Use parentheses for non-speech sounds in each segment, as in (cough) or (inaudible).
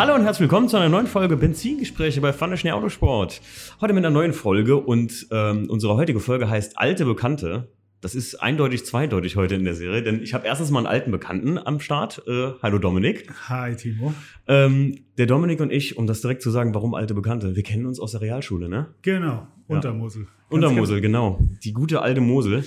Hallo und herzlich willkommen zu einer neuen Folge Benzingespräche bei Pfanne Schnee Autosport. Heute mit einer neuen Folge und ähm, unsere heutige Folge heißt Alte Bekannte. Das ist eindeutig zweideutig heute in der Serie, denn ich habe erstens mal einen alten Bekannten am Start. Äh, hallo Dominik. Hi Timo. Ähm, der Dominik und ich, um das direkt zu sagen, warum alte Bekannte? Wir kennen uns aus der Realschule, ne? Genau, Untermosel. Untermosel, genau. Die gute alte Mosel.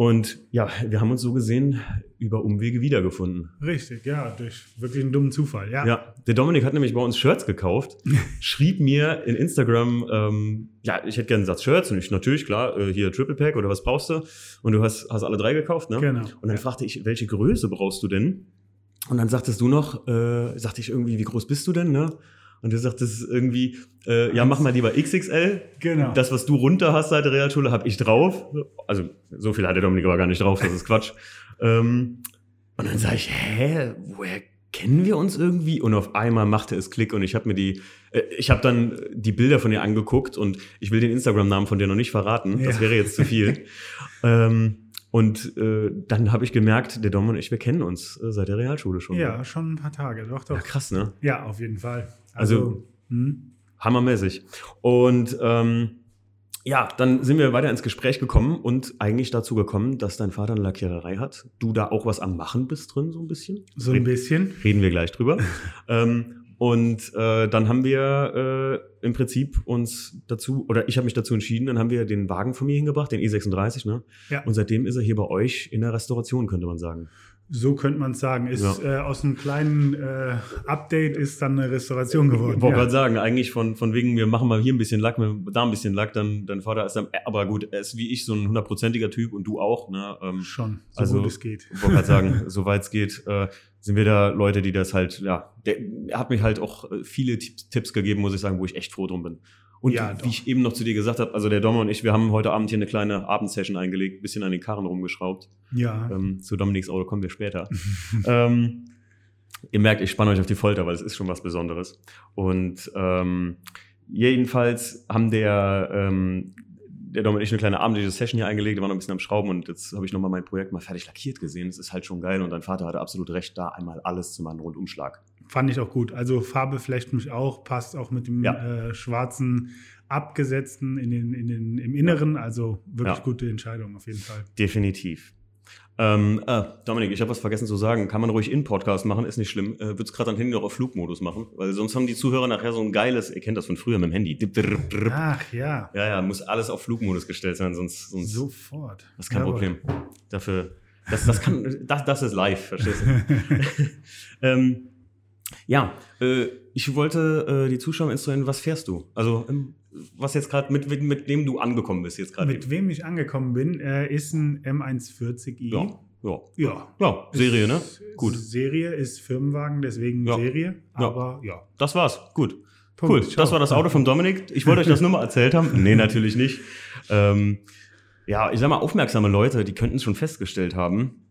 Und ja, wir haben uns so gesehen über Umwege wiedergefunden. Richtig, ja, durch wirklich einen dummen Zufall, ja. Ja, der Dominik hat nämlich bei uns Shirts gekauft, (laughs) schrieb mir in Instagram, ähm, ja, ich hätte gerne einen Satz Shirts und ich natürlich, klar, äh, hier Triple Pack oder was brauchst du? Und du hast, hast alle drei gekauft, ne? Genau. Und dann fragte ich, welche Größe brauchst du denn? Und dann sagtest du noch, äh, sagte ich irgendwie, wie groß bist du denn, ne? Und du sagtest irgendwie, äh, ja, mach mal lieber XXL. Genau. Das, was du runter hast seit der Realschule, habe ich drauf. Also so viel hat der Dominik aber gar nicht drauf, das ist Quatsch. (laughs) ähm, und dann sage ich, hä, woher kennen wir uns irgendwie? Und auf einmal machte es Klick und ich habe mir die, äh, ich habe dann die Bilder von ihr angeguckt und ich will den Instagram-Namen von dir noch nicht verraten. Ja. Das wäre jetzt zu viel. (laughs) ähm, und äh, dann habe ich gemerkt, der Dom und ich, wir kennen uns äh, seit der Realschule schon. Ja, schon ein paar Tage, doch, doch. Ja, krass, ne? Ja, auf jeden Fall. Also, also hm. hammermäßig. Und ähm, ja, dann sind wir weiter ins Gespräch gekommen und eigentlich dazu gekommen, dass dein Vater eine Lackiererei hat. Du da auch was am Machen bist drin, so ein bisschen. So ein bisschen. Reden wir gleich drüber. (laughs) ähm, und äh, dann haben wir äh, im Prinzip uns dazu, oder ich habe mich dazu entschieden, dann haben wir den Wagen von mir hingebracht, den E36, ne? Ja. Und seitdem ist er hier bei euch in der Restauration, könnte man sagen. So könnte man es sagen. Ist ja. äh, aus einem kleinen äh, Update ist dann eine Restauration geworden. Ich wollte ja. gerade sagen, eigentlich von, von wegen, wir machen mal hier ein bisschen Lack, da ein bisschen Lack, dann dein Vater ist dann, aber gut, er ist wie ich so ein hundertprozentiger Typ und du auch. Ne? Ähm, Schon, so also, gut es geht. Ich wollte gerade sagen, (laughs) soweit es geht, äh, sind wir da Leute, die das halt, ja, der, er hat mich halt auch äh, viele Tipps gegeben, muss ich sagen, wo ich echt froh drum bin. Und ja, wie ich eben noch zu dir gesagt habe, also der Dommer und ich, wir haben heute Abend hier eine kleine Abendsession eingelegt, bisschen an den Karren rumgeschraubt. Ja. Ähm, zu Dominiks Auto kommen wir später. (laughs) ähm, ihr merkt, ich spanne euch auf die Folter, weil es ist schon was Besonderes. Und ähm, jedenfalls haben der, ähm, der Dom und ich eine kleine abendliche Session hier eingelegt, wir waren noch ein bisschen am Schrauben und jetzt habe ich nochmal mein Projekt mal fertig lackiert gesehen. Das ist halt schon geil und dein Vater hatte absolut recht, da einmal alles zu machen, Rundumschlag. Fand ich auch gut. Also Farbe flecht mich auch, passt auch mit dem ja. äh, schwarzen abgesetzten in den, in den, im Inneren. Also wirklich ja. gute Entscheidung auf jeden Fall. Definitiv. Ähm, äh, Dominik, ich habe was vergessen zu sagen. Kann man ruhig in Podcast machen, ist nicht schlimm. Äh, Würde es gerade am Handy noch auf Flugmodus machen, weil sonst haben die Zuhörer nachher so ein geiles, ihr kennt das von früher mit dem Handy. Ach ja. Ja, ja, muss alles auf Flugmodus gestellt sein, sonst. sonst Sofort. Das ist kein Jawohl. Problem. Dafür, das, das, kann, das, das ist live, verstehst du? (laughs) (laughs) ähm, ja, äh, ich wollte äh, die Zuschauer instruieren, was fährst du? Also, ähm, was jetzt gerade, mit, mit, mit dem du angekommen bist jetzt gerade. Mit eben. wem ich angekommen bin, äh, ist ein M140i. Ja. Ja. ja. Ja, Serie, ne? Gut. Serie ist Firmenwagen, deswegen ja. Serie. Aber ja. ja. Das war's. Gut. Punkt. Cool. Das war das Auto von Dominik. Ich wollte euch das nur mal erzählt haben. Nee, natürlich nicht. Ähm, ja, ich sag mal, aufmerksame Leute, die könnten es schon festgestellt haben,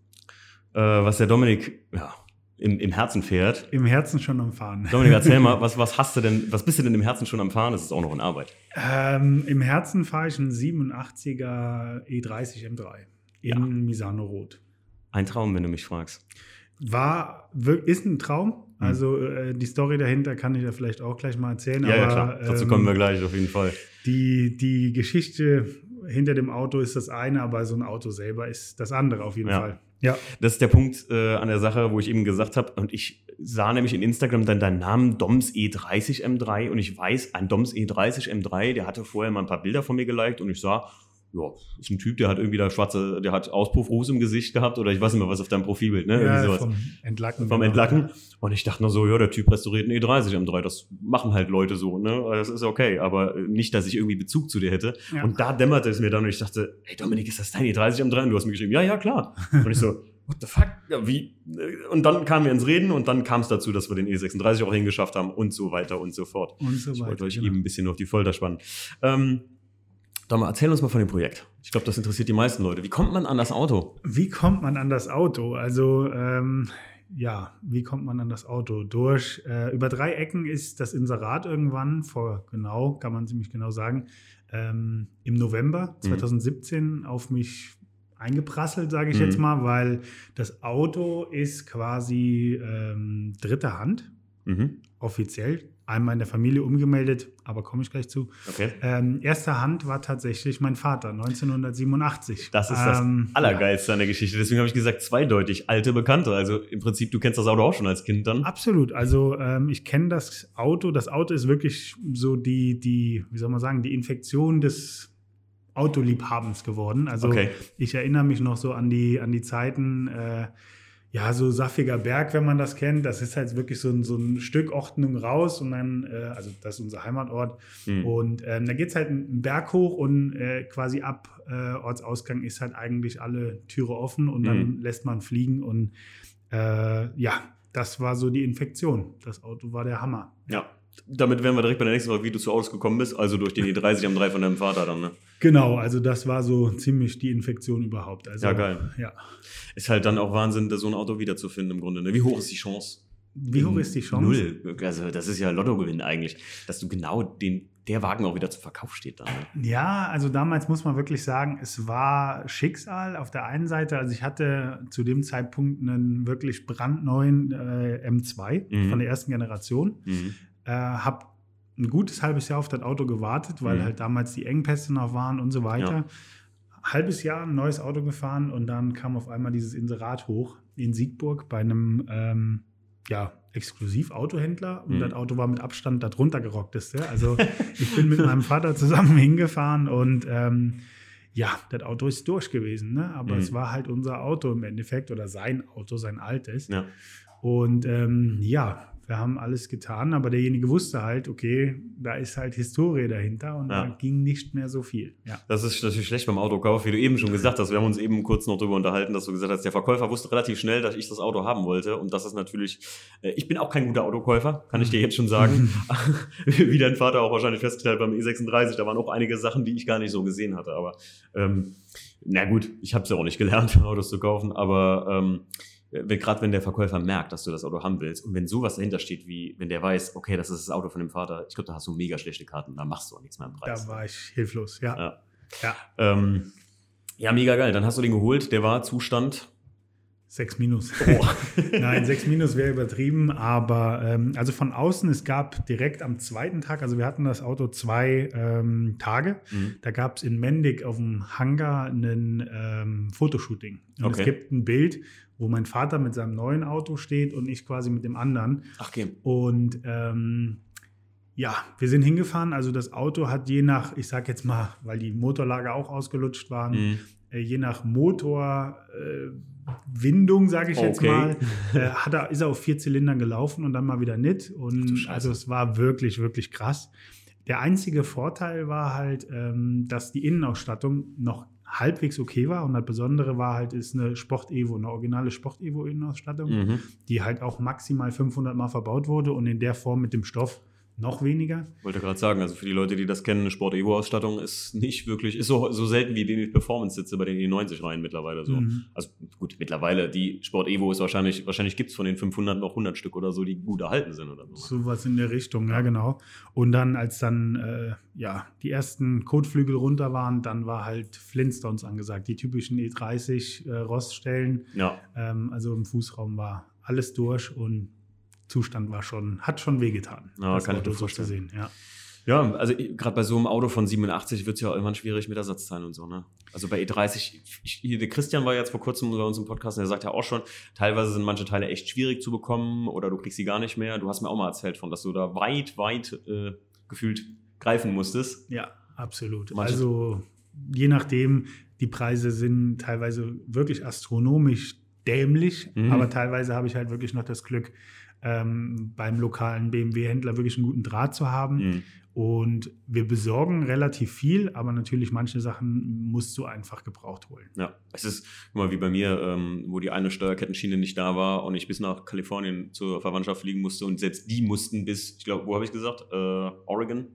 äh, was der Dominik, ja, im, im Herzen fährt. Im Herzen schon am Fahren. Dominik, erzähl mal, (laughs) was, was hast du denn, was bist du denn im Herzen schon am Fahren? Das ist auch noch in Arbeit. Ähm, Im Herzen fahre ich einen 87er E30 M3 in ja. Misano Rot. Ein Traum, wenn du mich fragst. War, ist ein Traum. Hm. Also äh, die Story dahinter kann ich ja vielleicht auch gleich mal erzählen. Ja, aber, ja klar. Dazu ähm, kommen wir gleich auf jeden Fall. Die, die Geschichte hinter dem Auto ist das eine, aber so ein Auto selber ist das andere auf jeden ja. Fall. Ja. Das ist der Punkt äh, an der Sache, wo ich eben gesagt habe, und ich sah nämlich in Instagram dann deinen Namen Doms E30 M3 und ich weiß, ein Doms E30 M3, der hatte vorher mal ein paar Bilder von mir geliked und ich sah, ja, ist ein Typ, der hat irgendwie da schwarze, der hat Auspuffruß im Gesicht gehabt oder ich weiß nicht mehr, was auf deinem Profilbild, ne? Ja, sowas. vom Entlacken. Vom genau. Entlacken. Und ich dachte nur so, ja, der Typ restauriert einen E30 M3, das machen halt Leute so, ne? Das ist okay, aber nicht, dass ich irgendwie Bezug zu dir hätte. Ja. Und da dämmerte es mir dann und ich dachte, hey Dominik, ist das dein E30 M3? Und du hast mir geschrieben, ja, ja, klar. (laughs) Und ich so, what the fuck? Ja, wie? Und dann kamen wir ins Reden und dann kam es dazu, dass wir den E36 auch hingeschafft haben und so weiter und so fort. Und so ich weiter. wollte euch genau. eben ein bisschen auf die Folter spannen. Ähm, Mal, erzähl uns mal von dem Projekt. Ich glaube, das interessiert die meisten Leute. Wie kommt man an das Auto? Wie kommt man an das Auto? Also, ähm, ja, wie kommt man an das Auto? Durch, äh, über drei Ecken ist das Inserat irgendwann, vor genau, kann man ziemlich genau sagen, ähm, im November 2017 mhm. auf mich eingeprasselt, sage ich mhm. jetzt mal, weil das Auto ist quasi ähm, dritte Hand. mhm. offiziell. Einmal in der Familie umgemeldet, aber komme ich gleich zu. Okay. Ähm, erster Hand war tatsächlich mein Vater, 1987. Das ist das ähm, Allergeilste ja. an der Geschichte. Deswegen habe ich gesagt, zweideutig alte Bekannte. Also im Prinzip, du kennst das Auto auch schon als Kind dann. Absolut. Also ähm, ich kenne das Auto. Das Auto ist wirklich so die, die, wie soll man sagen, die Infektion des Autoliebhabens geworden. Also okay. ich erinnere mich noch so an die, an die Zeiten, äh, ja, so Saffiger Berg, wenn man das kennt. Das ist halt wirklich so ein, so ein Stück Ordnung raus und dann, äh, also das ist unser Heimatort. Mhm. Und ähm, da geht es halt einen Berg hoch und äh, quasi ab äh, Ortsausgang ist halt eigentlich alle Türe offen und dann mhm. lässt man fliegen und äh, ja, das war so die Infektion. Das Auto war der Hammer. Ja, damit wären wir direkt bei der nächsten Frage, wie du zu Autos gekommen bist, also durch den E30 am 3 von deinem Vater dann, ne? Genau, also das war so ziemlich die Infektion überhaupt. Also, ja, geil. Ja. Ist halt dann auch Wahnsinn, so ein Auto wiederzufinden im Grunde. Ne? Wie hoch ist die Chance? Wie hoch ist die Chance? Null. Also das ist ja Lottogewinn eigentlich, dass du genau den, der Wagen auch wieder zum Verkauf steht. Dann. Ne? Ja, also damals muss man wirklich sagen, es war Schicksal auf der einen Seite. Also ich hatte zu dem Zeitpunkt einen wirklich brandneuen äh, M2 mhm. von der ersten Generation. Mhm. Äh, habe ein gutes halbes Jahr auf das Auto gewartet, weil mhm. halt damals die Engpässe noch waren und so weiter. Ja. Halbes Jahr ein neues Auto gefahren und dann kam auf einmal dieses Inserat hoch in Siegburg bei einem ähm, ja, Exklusiv-Autohändler und mhm. das Auto war mit Abstand das runtergerockteste. Also ich bin mit meinem Vater zusammen (laughs) hingefahren und ähm, ja, das Auto ist durch gewesen, ne? aber mhm. es war halt unser Auto im Endeffekt oder sein Auto, sein altes. Ja. Und ähm, ja, wir haben alles getan, aber derjenige wusste halt, okay, da ist halt Historie dahinter und ja. da ging nicht mehr so viel. Ja. Das ist natürlich schlecht beim Autokauf, wie du eben schon gesagt hast. Wir haben uns eben kurz noch darüber unterhalten, dass du gesagt hast, der Verkäufer wusste relativ schnell, dass ich das Auto haben wollte und das ist natürlich, äh, ich bin auch kein guter Autokäufer, kann ich dir jetzt schon sagen. (laughs) (laughs) wie dein Vater auch wahrscheinlich festgestellt beim E36, da waren auch einige Sachen, die ich gar nicht so gesehen hatte, aber ähm, na gut, ich habe es ja auch nicht gelernt, (laughs) Autos zu kaufen, aber ähm, gerade wenn der Verkäufer merkt, dass du das Auto haben willst und wenn sowas dahinter steht, wie wenn der weiß, okay, das ist das Auto von dem Vater, ich glaube, da hast du mega schlechte Karten, da machst du auch nichts mehr im Preis. Da war ich hilflos, ja. Ja, ja. Ähm, ja mega geil. Dann hast du den geholt, der war Zustand 6 minus. Oh. (laughs) Nein, 6 minus wäre übertrieben, aber ähm, also von außen, es gab direkt am zweiten Tag, also wir hatten das Auto zwei ähm, Tage, mhm. da gab es in Mendig auf dem Hangar ein ähm, Fotoshooting. Und okay. es gibt ein Bild, wo mein Vater mit seinem neuen Auto steht und ich quasi mit dem anderen. Ach, okay. Und ähm, ja, wir sind hingefahren. Also das Auto hat je nach, ich sag jetzt mal, weil die Motorlager auch ausgelutscht waren, mhm. äh, je nach Motorwindung, äh, sage ich okay. jetzt mal, (laughs) äh, hat er, ist er auf vier Zylindern gelaufen und dann mal wieder nicht. Und also es war wirklich, wirklich krass. Der einzige Vorteil war halt, ähm, dass die Innenausstattung noch halbwegs okay war. Und das Besondere war halt, ist eine Sport-Evo, eine originale Sport-Evo-Innenausstattung, mhm. die halt auch maximal 500 Mal verbaut wurde und in der Form mit dem Stoff noch weniger. Wollte gerade sagen, also für die Leute, die das kennen, eine Sport-Evo-Ausstattung ist nicht wirklich, ist so, so selten wie BMW Performance-Sitze bei den E90 rein mittlerweile so. Mhm. Also gut, mittlerweile, die Sport-Evo ist wahrscheinlich, wahrscheinlich gibt es von den 500 noch 100 Stück oder so, die gut erhalten sind oder so. So was in der Richtung, ja genau. Und dann, als dann, äh, ja, die ersten Kotflügel runter waren, dann war halt Flintstones angesagt, die typischen E30 äh, Roststellen. Ja. Ähm, also im Fußraum war alles durch und Zustand war schon, hat schon wehgetan. Ja, das kann Auto ich mir vorstellen. So sehen, ja. Ja, also gerade bei so einem Auto von 87 wird es ja auch irgendwann schwierig mit Ersatzteilen und so, ne? Also bei E30, ich, der Christian war jetzt vor kurzem bei uns im Podcast und der sagt ja auch schon, teilweise sind manche Teile echt schwierig zu bekommen oder du kriegst sie gar nicht mehr. Du hast mir auch mal erzählt von, dass du da weit, weit äh, gefühlt greifen musstest. Ja, absolut. Manche also je nachdem, die Preise sind teilweise wirklich astronomisch dämlich, mhm. aber teilweise habe ich halt wirklich noch das Glück, ähm, beim lokalen BMW-Händler wirklich einen guten Draht zu haben. Mhm. Und wir besorgen relativ viel, aber natürlich manche Sachen musst du einfach gebraucht holen. Ja, es ist immer wie bei mir, ähm, wo die eine Steuerkettenschiene nicht da war und ich bis nach Kalifornien zur Verwandtschaft fliegen musste und selbst die mussten bis, ich glaube, wo habe ich gesagt? Äh, Oregon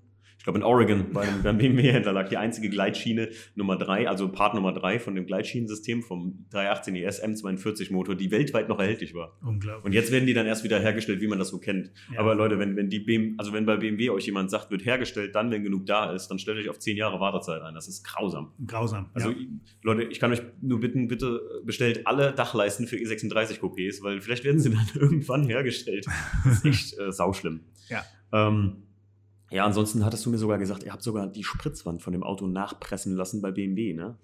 ich glaube in Oregon beim, (laughs) beim BMW-Händler lag die einzige Gleitschiene Nummer 3, also Part Nummer 3 von dem Gleitschienensystem vom 318 ES M42 Motor, die weltweit noch erhältlich war. Unglaublich. Und jetzt werden die dann erst wieder hergestellt, wie man das so kennt. Ja. Aber Leute, wenn, wenn die BMW, also wenn bei BMW euch jemand sagt, wird hergestellt, dann, wenn genug da ist, dann stellt euch auf 10 Jahre Wartezeit ein. Das ist grausam. Grausam. Also ja. Leute, ich kann euch nur bitten, bitte bestellt alle Dachleisten für E36 Coupés, weil vielleicht werden sie (laughs) dann irgendwann hergestellt. Das ist echt äh, sauschlimm. Ja. Ähm, ja, ansonsten hattest du mir sogar gesagt, ihr habt sogar die Spritzwand von dem Auto nachpressen lassen bei BMW, ne?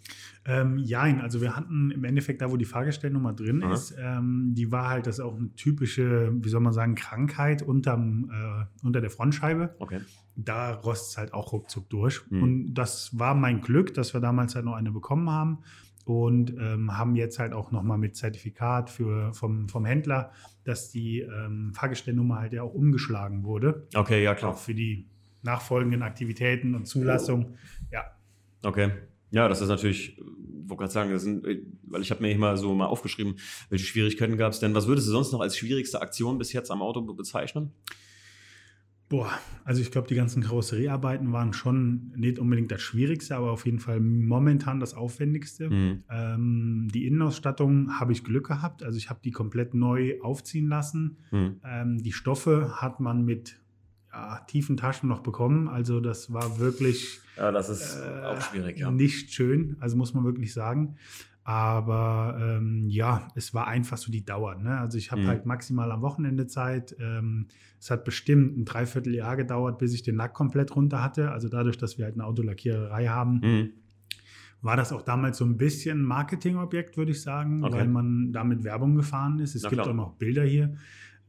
Ähm, jein, also wir hatten im Endeffekt da, wo die Fahrgestellnummer drin Aha. ist, ähm, die war halt, das ist auch eine typische, wie soll man sagen, Krankheit unterm, äh, unter der Frontscheibe. Okay. Da rostet es halt auch ruckzuck durch. Mhm. Und das war mein Glück, dass wir damals halt noch eine bekommen haben und ähm, haben jetzt halt auch nochmal mit Zertifikat für, vom, vom Händler, dass die ähm, Fahrgestellnummer halt ja auch umgeschlagen wurde. Okay, ja Auch klar. für die nachfolgenden Aktivitäten und Zulassung. Ja, Okay. Ja, das ist natürlich, äh, wollte gerade sagen, das sind, äh, weil ich habe mir mal so mal aufgeschrieben, welche Schwierigkeiten gab es denn? Was würdest du sonst noch als schwierigste Aktion bis jetzt am Auto be- bezeichnen? Boah, also ich glaube, die ganzen Karosseriearbeiten waren schon nicht unbedingt das Schwierigste, aber auf jeden Fall momentan das Aufwendigste. Mhm. Ähm, die Innenausstattung habe ich Glück gehabt. Also ich habe die komplett neu aufziehen lassen. Mhm. Ähm, die Stoffe hat man mit ja, tiefen Taschen noch bekommen. Also das war wirklich Ja, das ist äh, auch schwierig, ja. nicht schön. Also muss man wirklich sagen. Aber ähm, ja, es war einfach so die Dauer. Ne? Also ich habe Mhm. halt maximal am Wochenende Zeit. Ähm, es hat bestimmt ein Dreivierteljahr gedauert, bis ich den Lack komplett runter hatte. Also dadurch, dass wir halt eine Autolackiererei haben, Mhm. war das auch damals so ein bisschen Marketingobjekt, würde ich sagen, Okay. weil man damit Werbung gefahren ist. Es Na gibt klar. auch noch Bilder hier.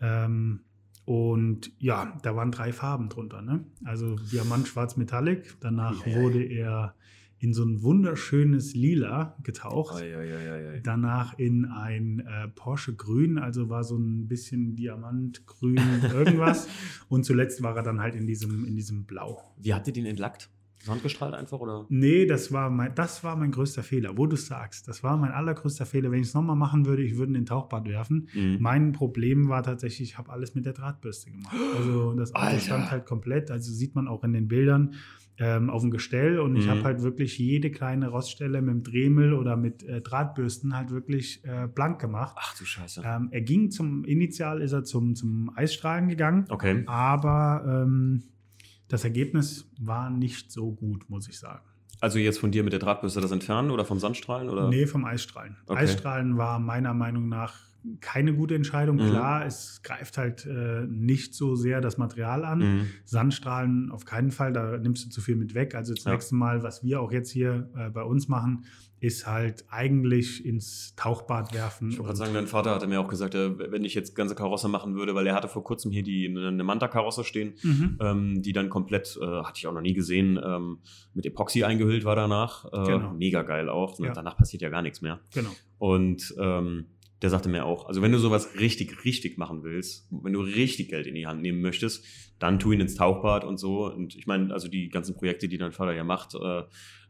Ähm, und ja, da waren drei Farben drunter. Ne? Also Diamant, Schwarz, Metallic. Danach ei. wurde er in so ein wunderschönes Lila getaucht. Ei, ei, ei, ei, ei. Danach in ein äh, Porsche Grün, also war so ein bisschen Diamantgrün irgendwas. (laughs) Und zuletzt war er dann halt in diesem, in diesem Blau. Wie habt ihr den entlackt? Sandgestrahlt einfach oder? Nee, das war mein, das war mein größter Fehler, wo du sagst. Das war mein allergrößter Fehler. Wenn ich es nochmal machen würde, ich würde in den Tauchbad werfen. Mhm. Mein Problem war tatsächlich, ich habe alles mit der Drahtbürste gemacht. Also das Auto stand halt komplett, also sieht man auch in den Bildern, ähm, auf dem Gestell. Und ich Mhm. habe halt wirklich jede kleine Roststelle mit dem Dremel oder mit äh, Drahtbürsten halt wirklich äh, blank gemacht. Ach du Scheiße. Ähm, er ging zum, initial ist er zum, zum Eisstrahlen gegangen. Okay. Aber ähm, das Ergebnis war nicht so gut, muss ich sagen. Also jetzt von dir mit der Drahtbürste das entfernen oder vom Sandstrahlen? Oder? Nee, vom Eisstrahlen. Okay. Eisstrahlen war meiner Meinung nach keine gute Entscheidung. Mhm. Klar, es greift halt äh, nicht so sehr das Material an. Mhm. Sandstrahlen auf keinen Fall, da nimmst du zu viel mit weg. Also das Ja. nächste Mal, was wir auch jetzt hier äh, bei uns machen, ist halt eigentlich ins Tauchbad werfen. Ich wollte sagen, dein Vater hatte mir auch gesagt, äh, wenn ich jetzt ganze Karosse machen würde, weil er hatte vor kurzem hier die eine Manta-Karosse stehen, Mhm. ähm, die dann komplett, äh, hatte ich auch noch nie gesehen, ähm, mit Epoxy eingehüllt war danach. Äh, Genau. Mega geil auch. Und Ja. Danach passiert ja gar nichts mehr. Genau. Und ähm, der sagte mir auch, also wenn du sowas richtig, richtig machen willst, wenn du richtig Geld in die Hand nehmen möchtest, dann tu ihn ins Tauchbad und so. Und ich meine, also die ganzen Projekte, die dein Vater ja macht, äh,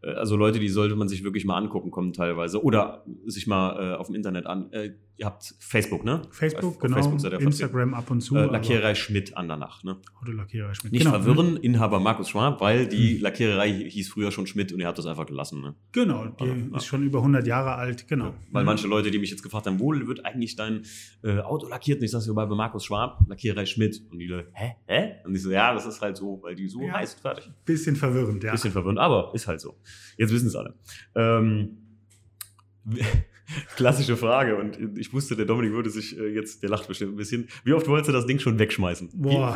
also Leute, die sollte man sich wirklich mal angucken, kommen teilweise. Oder sich mal äh, auf dem Internet an. Äh, ihr habt Facebook, ne? Facebook, Auf genau. Facebook. Instagram ab und zu. Äh, Lackiererei Schmidt Andernach, ne? Autolackierer Schmidt. Nicht genau. verwirren, Inhaber Markus Schwab, weil die Mhm. Lackiererei hieß früher schon Schmidt und ihr habt das einfach gelassen, ne? Genau, die Also, ja. ist schon über 100 Jahre alt. Genau. Weil Mhm. manche Leute, die mich jetzt gefragt haben, wo wird eigentlich dein äh, Auto lackiert? Und ich sage bei Markus Schwab, Lackiererei Schmidt. Und die Leute, hä? Hä? Und ich so, ja, das ist halt so, weil die so Ja. heißt, fertig. Bisschen verwirrend, ja. Bisschen verwirrend, aber ist halt so. Jetzt wissen es alle. Ähm, (laughs) klassische Frage und ich wusste, der Dominik würde sich äh, jetzt, der lacht bestimmt ein bisschen. Wie oft wolltest du das Ding schon wegschmeißen? Boah.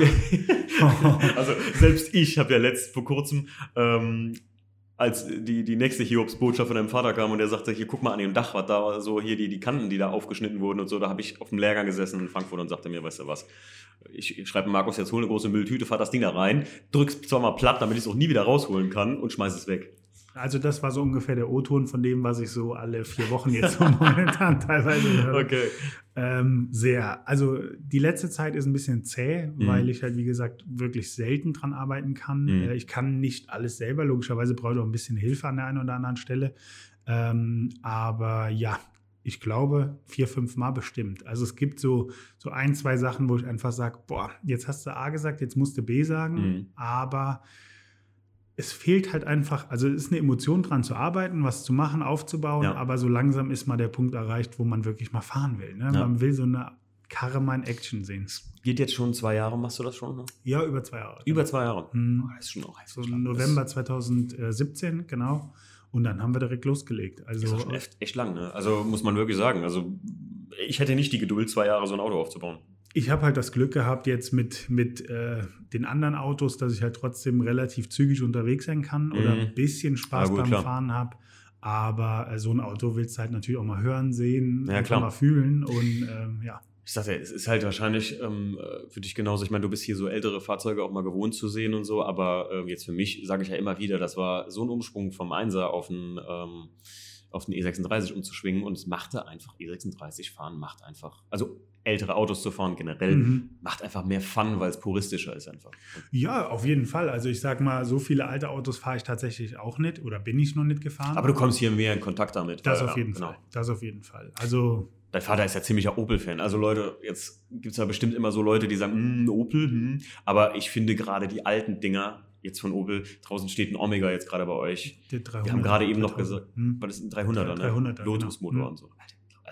(laughs) also selbst ich habe ja letzt vor kurzem ähm, als die, die nächste Hiobs-Botschaft von deinem Vater kam und der sagte, hier guck mal an dem Dach, was da war, so hier die, die Kanten, die da aufgeschnitten wurden und so, da habe ich auf dem Lehrgang gesessen in Frankfurt und sagte mir, weißt du was, ich, ich schreibe Markus jetzt, hol eine große Mülltüte, fahr das Ding da rein, drück's zwar mal platt, damit ich es auch nie wieder rausholen kann und schmeiß es weg. Also das war so ungefähr der O-Ton von dem, was ich so alle vier Wochen jetzt so (laughs) momentan teilweise höre. Okay. Ähm, sehr. Also die letzte Zeit ist ein bisschen zäh, Mhm. weil ich halt, wie gesagt, wirklich selten dran arbeiten kann. Mhm. Äh, ich kann nicht alles selber. Logischerweise brauche ich auch ein bisschen Hilfe an der einen oder anderen Stelle. Ähm, aber ja, ich glaube, vier, fünf Mal bestimmt. Also es gibt so, so ein, zwei Sachen, wo ich einfach sage, boah, jetzt hast du A gesagt, jetzt musst du B sagen, Mhm. aber es fehlt halt einfach, also es ist eine Emotion dran zu arbeiten, was zu machen, aufzubauen, Ja. aber so langsam ist mal der Punkt erreicht, wo man wirklich mal fahren will. Ne? Ja. Man will so eine Karre mal in Action sehen. Geht jetzt schon zwei Jahre, machst du das schon? Ne? Ja, über zwei Jahre. Über zwei Jahre. Hm. Das ist schon auch So November 2017, genau. Und dann haben wir direkt losgelegt. Das Also ist auch schon echt, echt lang, ne? Also muss man wirklich sagen. Also ich hätte nicht die Geduld, zwei Jahre so ein Auto aufzubauen. Ich habe halt das Glück gehabt jetzt mit, mit äh, den anderen Autos, dass ich halt trotzdem relativ zügig unterwegs sein kann oder Mhm. ein bisschen Spaß gut, beim klar. Fahren habe. Aber äh, so ein Auto willst du halt natürlich auch mal hören, sehen, Ja, mal fühlen. Und ähm, ja, Ich sag ja, es ist halt wahrscheinlich ähm, äh, für dich genauso. Ich meine, du bist hier so ältere Fahrzeuge auch mal gewohnt zu sehen und so, aber ähm, jetzt für mich sage ich ja immer wieder, das war so ein Umsprung vom 1er auf einen, ähm, auf den E36 umzuschwingen und es machte einfach, E36 fahren macht einfach, also ältere Autos zu fahren generell, Mhm. macht einfach mehr Fun, weil es puristischer ist einfach. ja, auf jeden Fall. Also ich sag mal, so viele alte Autos fahre ich tatsächlich auch nicht oder bin ich noch nicht gefahren. Aber du kommst hier mehr in Kontakt damit. das weil, auf ja, jeden genau. Fall. Das auf jeden Fall. Also Dein Vater ist ja ziemlicher Opel-Fan. Also Leute, jetzt gibt es ja bestimmt immer so Leute, die sagen, "Hm, Opel, hm. aber ich finde gerade die alten Dinger jetzt von Opel, draußen steht ein Omega jetzt gerade bei euch. der 300. Wir haben gerade eben noch 3000. gesagt, Hm. was ist ein 300er, ne? 300er, Lotus-Motor genau. und so.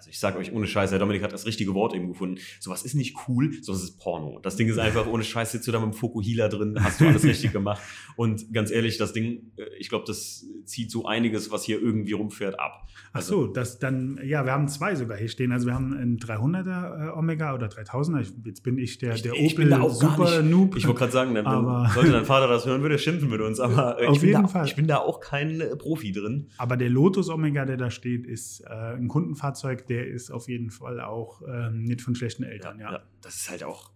Also ich sage euch ohne Scheiß, der Dominik hat das richtige Wort eben gefunden. Sowas ist nicht cool, sowas ist Porno. Das Ding ist einfach ohne Scheiß, sitzt du da mit dem Fokuhila drin, hast du alles richtig gemacht. Und ganz ehrlich, das Ding, äh, ich glaube, das zieht so einiges, was hier irgendwie rumfährt, ab. Ach so, das dann, ja, wir haben zwei sogar hier stehen. Also wir haben einen 300er äh, Omega oder 3000er. Ich, jetzt bin ich der, Ich- der ich bin Opel da auch gar Super Noob. Ich wollte gerade sagen, wenn, Aber- sollte dein Vater das hören, würde er schimpfen mit uns. Aber äh, Auf ich, bin jeden da, Fall. ich bin da auch kein Profi drin. Aber der Lotus Omega, der da steht, ist äh, ein Kundenfahrzeug. Der ist auf jeden Fall auch ähm, nicht von schlechten Eltern. Ja, das ist halt auch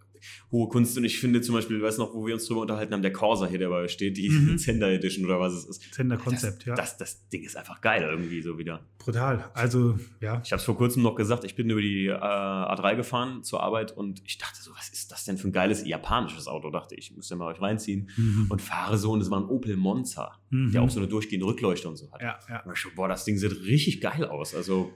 hohe Kunst. Und ich finde zum Beispiel, weißt du noch, wo wir uns drüber unterhalten haben, der Corsa hier, der bei euch steht, die Mhm. (laughs) Zender Edition oder was es ist. Zender Konzept, ja. Das, das Ding ist einfach geil irgendwie so wieder. Brutal. Also, ja. Ich habe es vor kurzem noch gesagt, ich bin über die äh, A3 gefahren zur Arbeit und ich dachte so, was ist das denn für ein geiles japanisches Auto, dachte ich. Müsst ihr mal euch reinziehen. Mhm. Und fahre so und es war ein Opel Monza, Mhm. der auch so eine durchgehende Rückleuchte und so hat. Ja, ja. Und ich so, boah, das Ding sieht richtig geil aus. Also,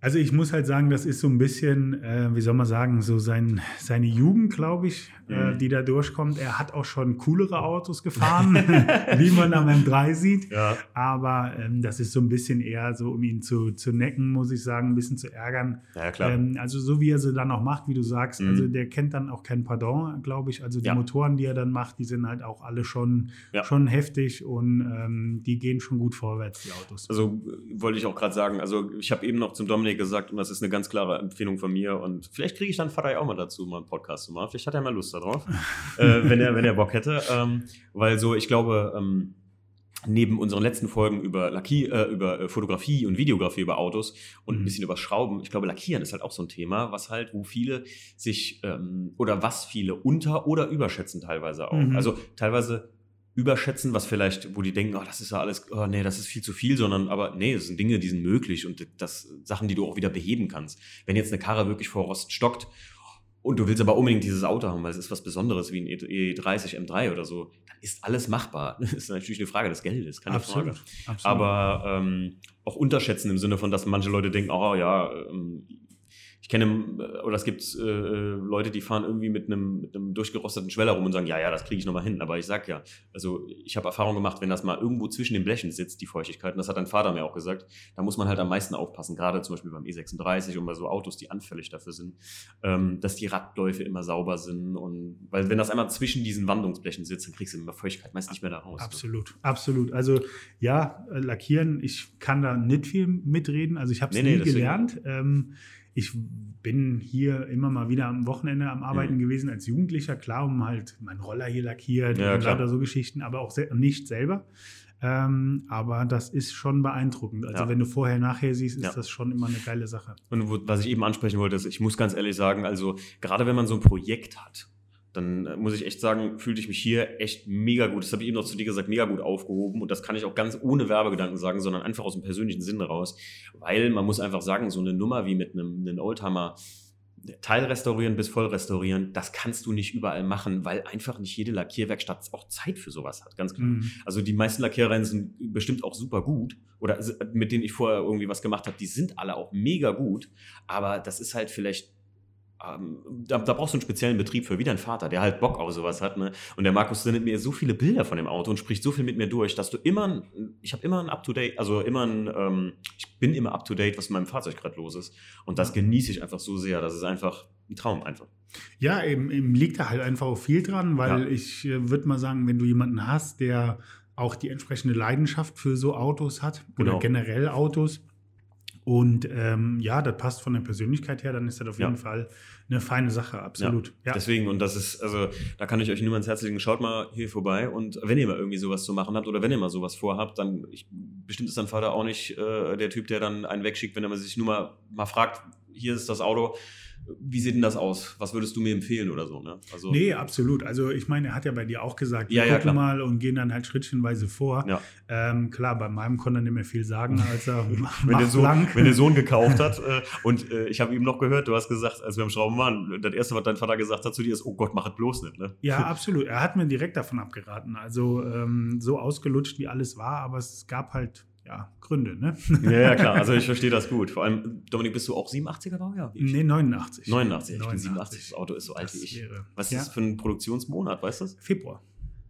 Also ich muss halt sagen, das ist so ein bisschen, äh, wie soll man sagen, so sein, seine Jugend, glaube ich, äh, Mhm. die da durchkommt. Er hat auch schon coolere Autos gefahren, (laughs) wie man am M3 sieht. ja. Aber ähm, das ist so ein bisschen eher so, um ihn zu, zu necken, muss ich sagen, ein bisschen zu ärgern. Ja, klar. Ähm, also so wie er sie dann auch macht, wie du sagst, Mhm. also der kennt dann auch kein Pardon, glaube ich. Also die Ja. Motoren, die er dann macht, die sind halt auch alle schon, Ja. schon heftig und ähm, die gehen schon gut vorwärts, die Autos. Also äh, wollte ich auch gerade sagen, also ich habe eben noch zum Dominik gesagt, und das ist eine ganz klare Empfehlung von mir, und vielleicht kriege ich dann ja auch mal dazu, mal einen Podcast zu machen. Vielleicht hat er mal Lust darauf, (laughs) äh, wenn, er, wenn er Bock hätte. Ähm, weil so, ich glaube, ähm, neben unseren letzten Folgen über Lacki äh, über äh, Fotografie und Videografie über Autos und ein Mhm. bisschen über Schrauben, ich glaube, Lackieren ist halt auch so ein Thema, was halt, wo viele sich ähm, oder was viele unter- oder überschätzen teilweise auch. Mhm. Also teilweise überschätzen, was vielleicht, wo die denken, oh, das ist ja alles, oh nee, das ist viel zu viel, sondern aber nee, das sind Dinge, die sind möglich und das Sachen, die du auch wieder beheben kannst. Wenn jetzt eine Karre wirklich vor Rost stockt und du willst aber unbedingt dieses Auto haben, weil es ist was Besonderes wie ein E E30 M3 oder so, dann ist alles machbar. (laughs) Das ist natürlich eine Frage des Geldes, keine absolut, Frage. absolut. Aber ähm, auch unterschätzen im Sinne von, dass manche Leute denken, oh ja, ähm, ich kenne, äh, oder es gibt äh, Leute, die fahren irgendwie mit einem, mit einem durchgerosteten Schweller rum und sagen, ja, ja, das kriege ich nochmal hin. Aber ich sag ja, also ich habe Erfahrung gemacht, wenn das mal irgendwo zwischen den Blechen sitzt, die Feuchtigkeit, und das hat dein Vater mir auch gesagt, da muss man halt am meisten aufpassen, gerade zum Beispiel beim E36 und bei so Autos, die anfällig dafür sind, ähm, dass die Radläufe immer sauber sind. Und weil wenn das einmal zwischen diesen Wandungsblechen sitzt, dann kriegst du immer Feuchtigkeit meist nicht mehr da raus. Absolut, absolut. Also ja, äh, lackieren, ich kann da nicht viel mitreden. Also ich habe es Nee, nee, nie deswegen- gelernt. Ähm, ich bin hier immer mal wieder am Wochenende am Arbeiten Mhm. gewesen als Jugendlicher, klar, um halt meinen Roller hier lackiert Ja, und lauter so Geschichten, aber auch se nicht selber. Ähm, aber das ist schon beeindruckend. Also Ja. wenn du vorher, nachher siehst, ist Ja. das schon immer eine geile Sache. Und wo, was ich eben ansprechen wollte, ist, ich muss ganz ehrlich sagen, also gerade wenn man so ein Projekt hat, dann muss ich echt sagen, fühlte ich mich hier echt mega gut. Das habe ich eben noch zu dir gesagt, mega gut aufgehoben. Und das kann ich auch ganz ohne Werbegedanken sagen, sondern einfach aus dem persönlichen Sinn raus. Weil man muss einfach sagen, so eine Nummer wie mit einem, einem Oldtimer Teil restaurieren bis voll restaurieren, das kannst du nicht überall machen, weil einfach nicht jede Lackierwerkstatt auch Zeit für sowas hat, ganz klar. Mhm. Also die meisten Lackierereien sind bestimmt auch super gut oder mit denen ich vorher irgendwie was gemacht habe, die sind alle auch mega gut, aber das ist halt vielleicht ähm, da, da, brauchst du einen speziellen Betrieb für, wie dein Vater, der halt Bock auf sowas hat. Ne? Und der Markus sendet mir so viele Bilder von dem Auto und spricht so viel mit mir durch, dass du immer, ich habe immer ein Up-to-Date, also immer ein, ähm, ich bin immer Up-to-Date, was mit meinem Fahrzeug gerade los ist. Und das genieße ich einfach so sehr. Das ist einfach ein Traum einfach. Ja, eben, eben liegt da halt einfach auch viel dran, weil ja. ich äh, würde mal sagen, wenn du jemanden hast, der auch die entsprechende Leidenschaft für so Autos hat genau. oder generell Autos, und ähm, ja, das passt von der Persönlichkeit her, dann ist das auf jeden Fall eine feine Sache, absolut. Ja, ja, Deswegen, und das ist, also da kann ich euch nur ans Herz legen, schaut mal hier vorbei und wenn ihr mal irgendwie sowas zu machen habt oder wenn ihr mal sowas vorhabt, dann ich, bestimmt ist dein Vater auch nicht äh, der Typ, der dann einen wegschickt, wenn er sich nur mal, mal fragt, hier ist das Auto, wie sieht denn das aus? Was würdest du mir empfehlen oder so? Ne? Also, nee, absolut. Also ich meine, er hat ja bei dir auch gesagt, wir ja, gucken ja, mal und gehen dann halt schrittchenweise vor. Ja. Ähm, klar, bei meinem konnte er nicht mehr viel sagen, (laughs) als er wenn, (laughs) der Sohn, lang. wenn der Sohn gekauft hat. Äh, und äh, ich habe ihm noch gehört, du hast gesagt, als wir am Schrauben waren, das Erste, was dein Vater gesagt hat zu dir, ist, oh Gott, mach es bloß nicht. Ne? Ja, (laughs) absolut. Er hat mir direkt davon abgeraten. Also ähm, so ausgelutscht, wie alles war, aber es gab halt ja, Gründe, ne? Ja, ja, klar. Also ich (laughs) verstehe das gut. Vor allem, Dominik, bist du auch 87er Baujahr? Nee, 89. 89. Ich 89. bin 87. Das Auto ist so alt wie ich. Wäre, Was ist das für ein Produktionsmonat, weißt du das? Februar.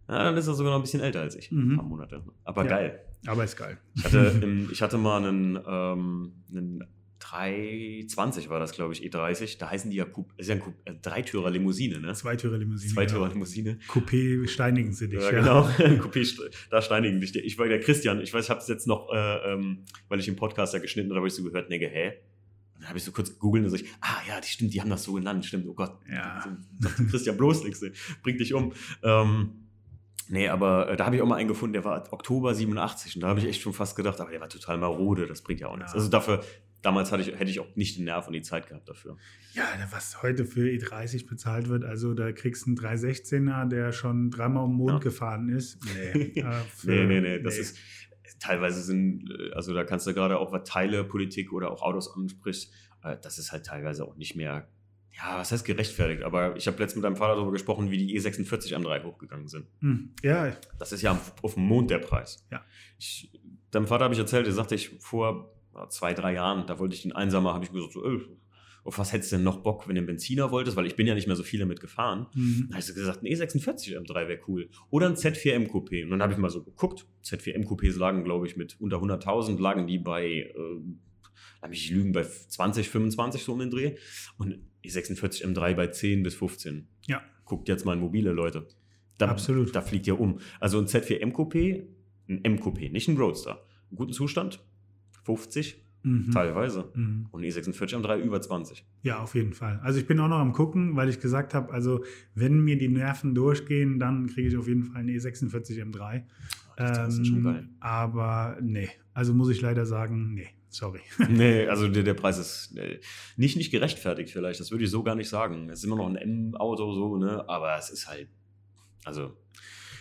Ja, dann ist er sogar noch ein bisschen älter als ich. Mhm. Ein paar Monate. Aber ja. geil. Aber ist geil. Ich hatte, (laughs) im, ich hatte mal einen, ähm, einen 320 war das, glaube ich, E30. Da heißen die ja, ist ja ein äh, Dreitürer Limousine, ne? Zweitürer Limousine. Zweitürer Limousine. Coupé steinigen sie dich. Ja, genau. (laughs) (laughs) Coupé, da steinigen dich. Ich war der Christian, ich weiß, ich habe es jetzt noch, äh, ähm, weil ich im Podcast ja geschnitten habe, habe ich so gehört, ne, hä? dann habe ich so kurz gegoogelt und so, ich, ah ja, die stimmt, die haben das so genannt, stimmt, oh Gott. Ja. (laughs) Christian, bloß nichts, bringt dich um. Ähm, Nee, aber äh, da habe ich auch mal einen gefunden, der war Oktober 87 und da habe ich echt schon fast gedacht, aber der war total marode, das bringt ja auch nichts. Ja. Also dafür, damals hatte ich, hätte ich auch nicht den Nerv und die Zeit gehabt dafür. Ja, was heute für E30 bezahlt wird, also da kriegst du einen 316er, der schon dreimal um den Mond ja. gefahren ist. (laughs) Nee, äh, nee, nee, nee, das nee. ist teilweise sind, äh, also da kannst du gerade auch, was Teile, Politik oder auch Autos ansprichst, äh, das ist halt teilweise auch nicht mehr ja, was heißt gerechtfertigt? Aber ich habe letztens mit deinem Vater darüber gesprochen, wie die E46 am 3 hochgegangen sind. Hm. Ja. Das ist ja auf dem Mond der Preis. Ja. Ich, deinem Vater habe ich erzählt, der sagte ich vor zwei, drei Jahren, da wollte ich den Einsamer, habe ich gesagt, so, öh, auf was hättest du denn noch Bock, wenn du einen Benziner wolltest? Weil ich bin ja nicht mehr so viel damit gefahren. Mhm. Da habe ich gesagt, ein E46 M3 wäre cool. Oder ein Z4M Coupé. Und dann habe ich mal so geguckt. Z4M Coupés lagen, glaube ich, mit unter 100.000 lagen die bei, äh, lass mich lügen, bei 20, 25 so um den Dreh. Und E46 M3 bei 10 bis 15. Ja. Guckt jetzt mal in mobile Leute. Da, Absolut. Da fliegt ihr um. Also ein Z4M Coupé, ein M Coupé, nicht ein Roadster. In gutem Zustand, 50, Mhm. Teilweise. Mhm. Und E46 M3 über 20. Ja, auf jeden Fall. Also ich bin auch noch am gucken, weil ich gesagt habe, also wenn mir die Nerven durchgehen, dann kriege ich auf jeden Fall einen E46 M3. Das ähm, ist schon geil. Aber nee, also muss ich leider sagen, nee. Sorry. (laughs) nee, (laughs) also der, der Preis ist nee, nicht, nicht gerechtfertigt vielleicht. Das würde ich so gar nicht sagen. Es ist immer noch ein M-Auto so, ne? Aber es ist halt, also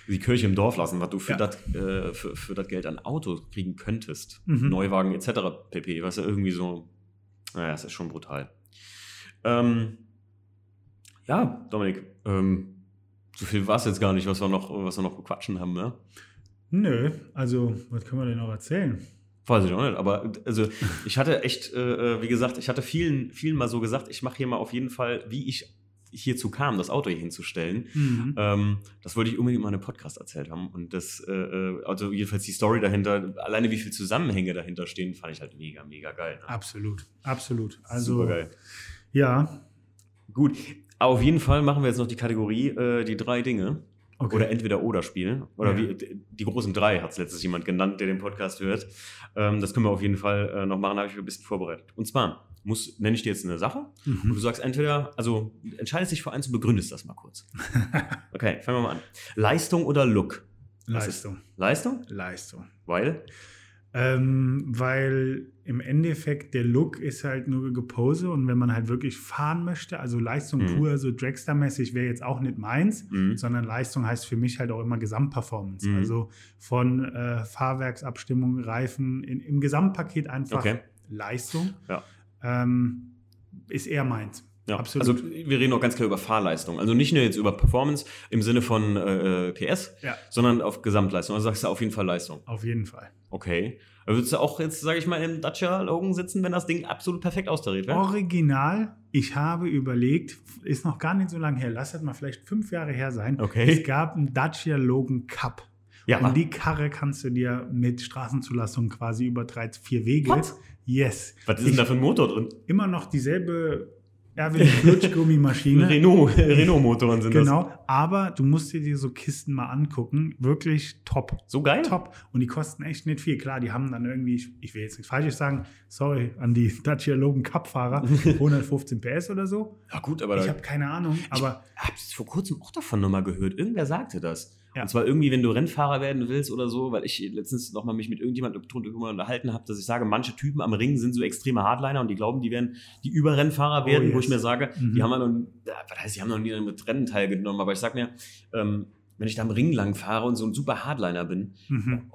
die Kirche im Dorf lassen, was du für ja. das äh, für, für Geld an Auto kriegen könntest. Mhm. Neuwagen etc. pp. Was ja irgendwie so, naja, es ist schon brutal. Ähm, ja, Dominik, ähm, so viel war es jetzt gar nicht, was wir noch, was wir noch bequatschen haben, ne? Nö, also was können wir denn noch erzählen? Weiß ich auch nicht, aber also ich hatte echt, äh, äh, wie gesagt, ich hatte vielen, vielen mal so gesagt, ich mache hier mal auf jeden Fall, wie ich hierzu kam, das Auto hier hinzustellen. Mhm. Ähm, das wollte ich unbedingt mal in einem Podcast erzählt haben. Und das, äh, äh, also jedenfalls die Story dahinter, alleine wie viele Zusammenhänge dahinter stehen, fand ich halt mega, mega geil. Ne? Absolut, absolut. Also, Super geil. Ja. Gut, aber auf jeden Fall machen wir jetzt noch die Kategorie, äh, die drei Dinge. Okay. Oder entweder oder spielen. Oder ja. wie, die großen drei hat es letztes jemand genannt, der den Podcast hört. Ähm, das können wir auf jeden Fall äh, noch machen, da habe ich ein bisschen vorbereitet. Und zwar muss, nenne ich dir jetzt eine Sache mhm. und du sagst entweder, also entscheidest dich für eins und begründest das mal kurz. (laughs) okay, fangen wir mal an. Leistung oder Look? Leistung. Leistung? Leistung. Weil? Ähm, weil im Endeffekt der Look ist halt nur Gepose und wenn man halt wirklich fahren möchte, also Leistung mhm. pur, so Dragster-mäßig wäre jetzt auch nicht meins, mhm. sondern Leistung heißt für mich halt auch immer Gesamtperformance. Mhm. Also von äh, Fahrwerksabstimmung, Reifen, in, im Gesamtpaket einfach okay. Leistung. Ja. Ähm, ist eher meins. Ja, Absolut. Also wir reden auch ganz klar über Fahrleistung. Also nicht nur jetzt über Performance im Sinne von äh, PS, Ja. sondern auf Gesamtleistung. Also sagst du auf jeden Fall Leistung. Auf jeden Fall. Okay. Würdest du auch jetzt, sage ich mal, im Dacia Logan sitzen, wenn das Ding absolut perfekt austariert wäre? Original, ich habe überlegt, ist noch gar nicht so lange her, lass das mal vielleicht fünf Jahre her sein. Okay. Es gab einen Dacia Logan Cup. Ja. Und die Karre kannst du dir mit Straßenzulassung quasi über drei, vier Wege. What? Yes. Was ist denn da für ein Motor drin? Immer noch dieselbe Erwin Flutschgummimaschine. (laughs) Renault, Renault-Motoren sind Genau, aber du musst dir so Kisten mal angucken. Wirklich top. das. So geil? Top. Und die kosten echt nicht viel. Klar, die haben dann irgendwie, ich, ich will jetzt nichts Falsches sagen, sorry an die Dacia Logan Cup-Fahrer, (laughs) 115 PS oder so. Ja gut, aber Ich habe keine Ahnung, aber ich habe vor kurzem auch davon nochmal gehört. Irgendwer sagte das. Ja. Und zwar irgendwie, wenn du Rennfahrer werden willst oder so, weil ich letztens nochmal mich mit irgendjemandem unterhalten habe, dass ich sage, manche Typen am Ring sind so extreme Hardliner und die glauben, die werden die Überrennfahrer Oh, werden, wo yes. ich mir sage, Mhm. die haben ja noch, was heißt, die haben noch nie mit Rennen teilgenommen, aber ich sag mir, ähm, wenn ich da am Ring lang fahre und so ein super Hardliner bin mhm,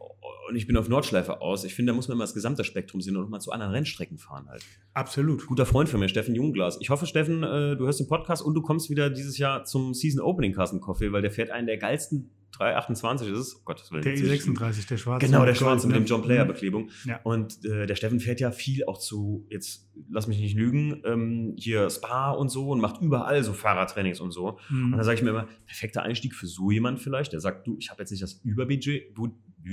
und ich bin auf Nordschleife aus, ich finde, da muss man immer das gesamte Spektrum sehen und mal zu anderen Rennstrecken fahren halt. absolut. Guter Freund von mir, Steffen Jungglas. Ich hoffe, Steffen, äh, du hörst den Podcast und du kommst wieder dieses Jahr zum Season Opening Carsten Coffee, weil der fährt einen der geilsten 328 ist es. Oh Gott, das will Der E36, der schwarze. Genau, der mit Schwarze mit dem ne? John Player Beklebung. Ja. Und äh, der Steffen fährt ja viel auch zu, jetzt lass mich nicht lügen, ähm, hier Spa und so und macht überall so Fahrradtrainings und so. Und Mhm. dann sage ich mir immer, perfekter Einstieg für so jemand vielleicht, der sagt, du, ich habe jetzt nicht das Überbudget, Bu Bu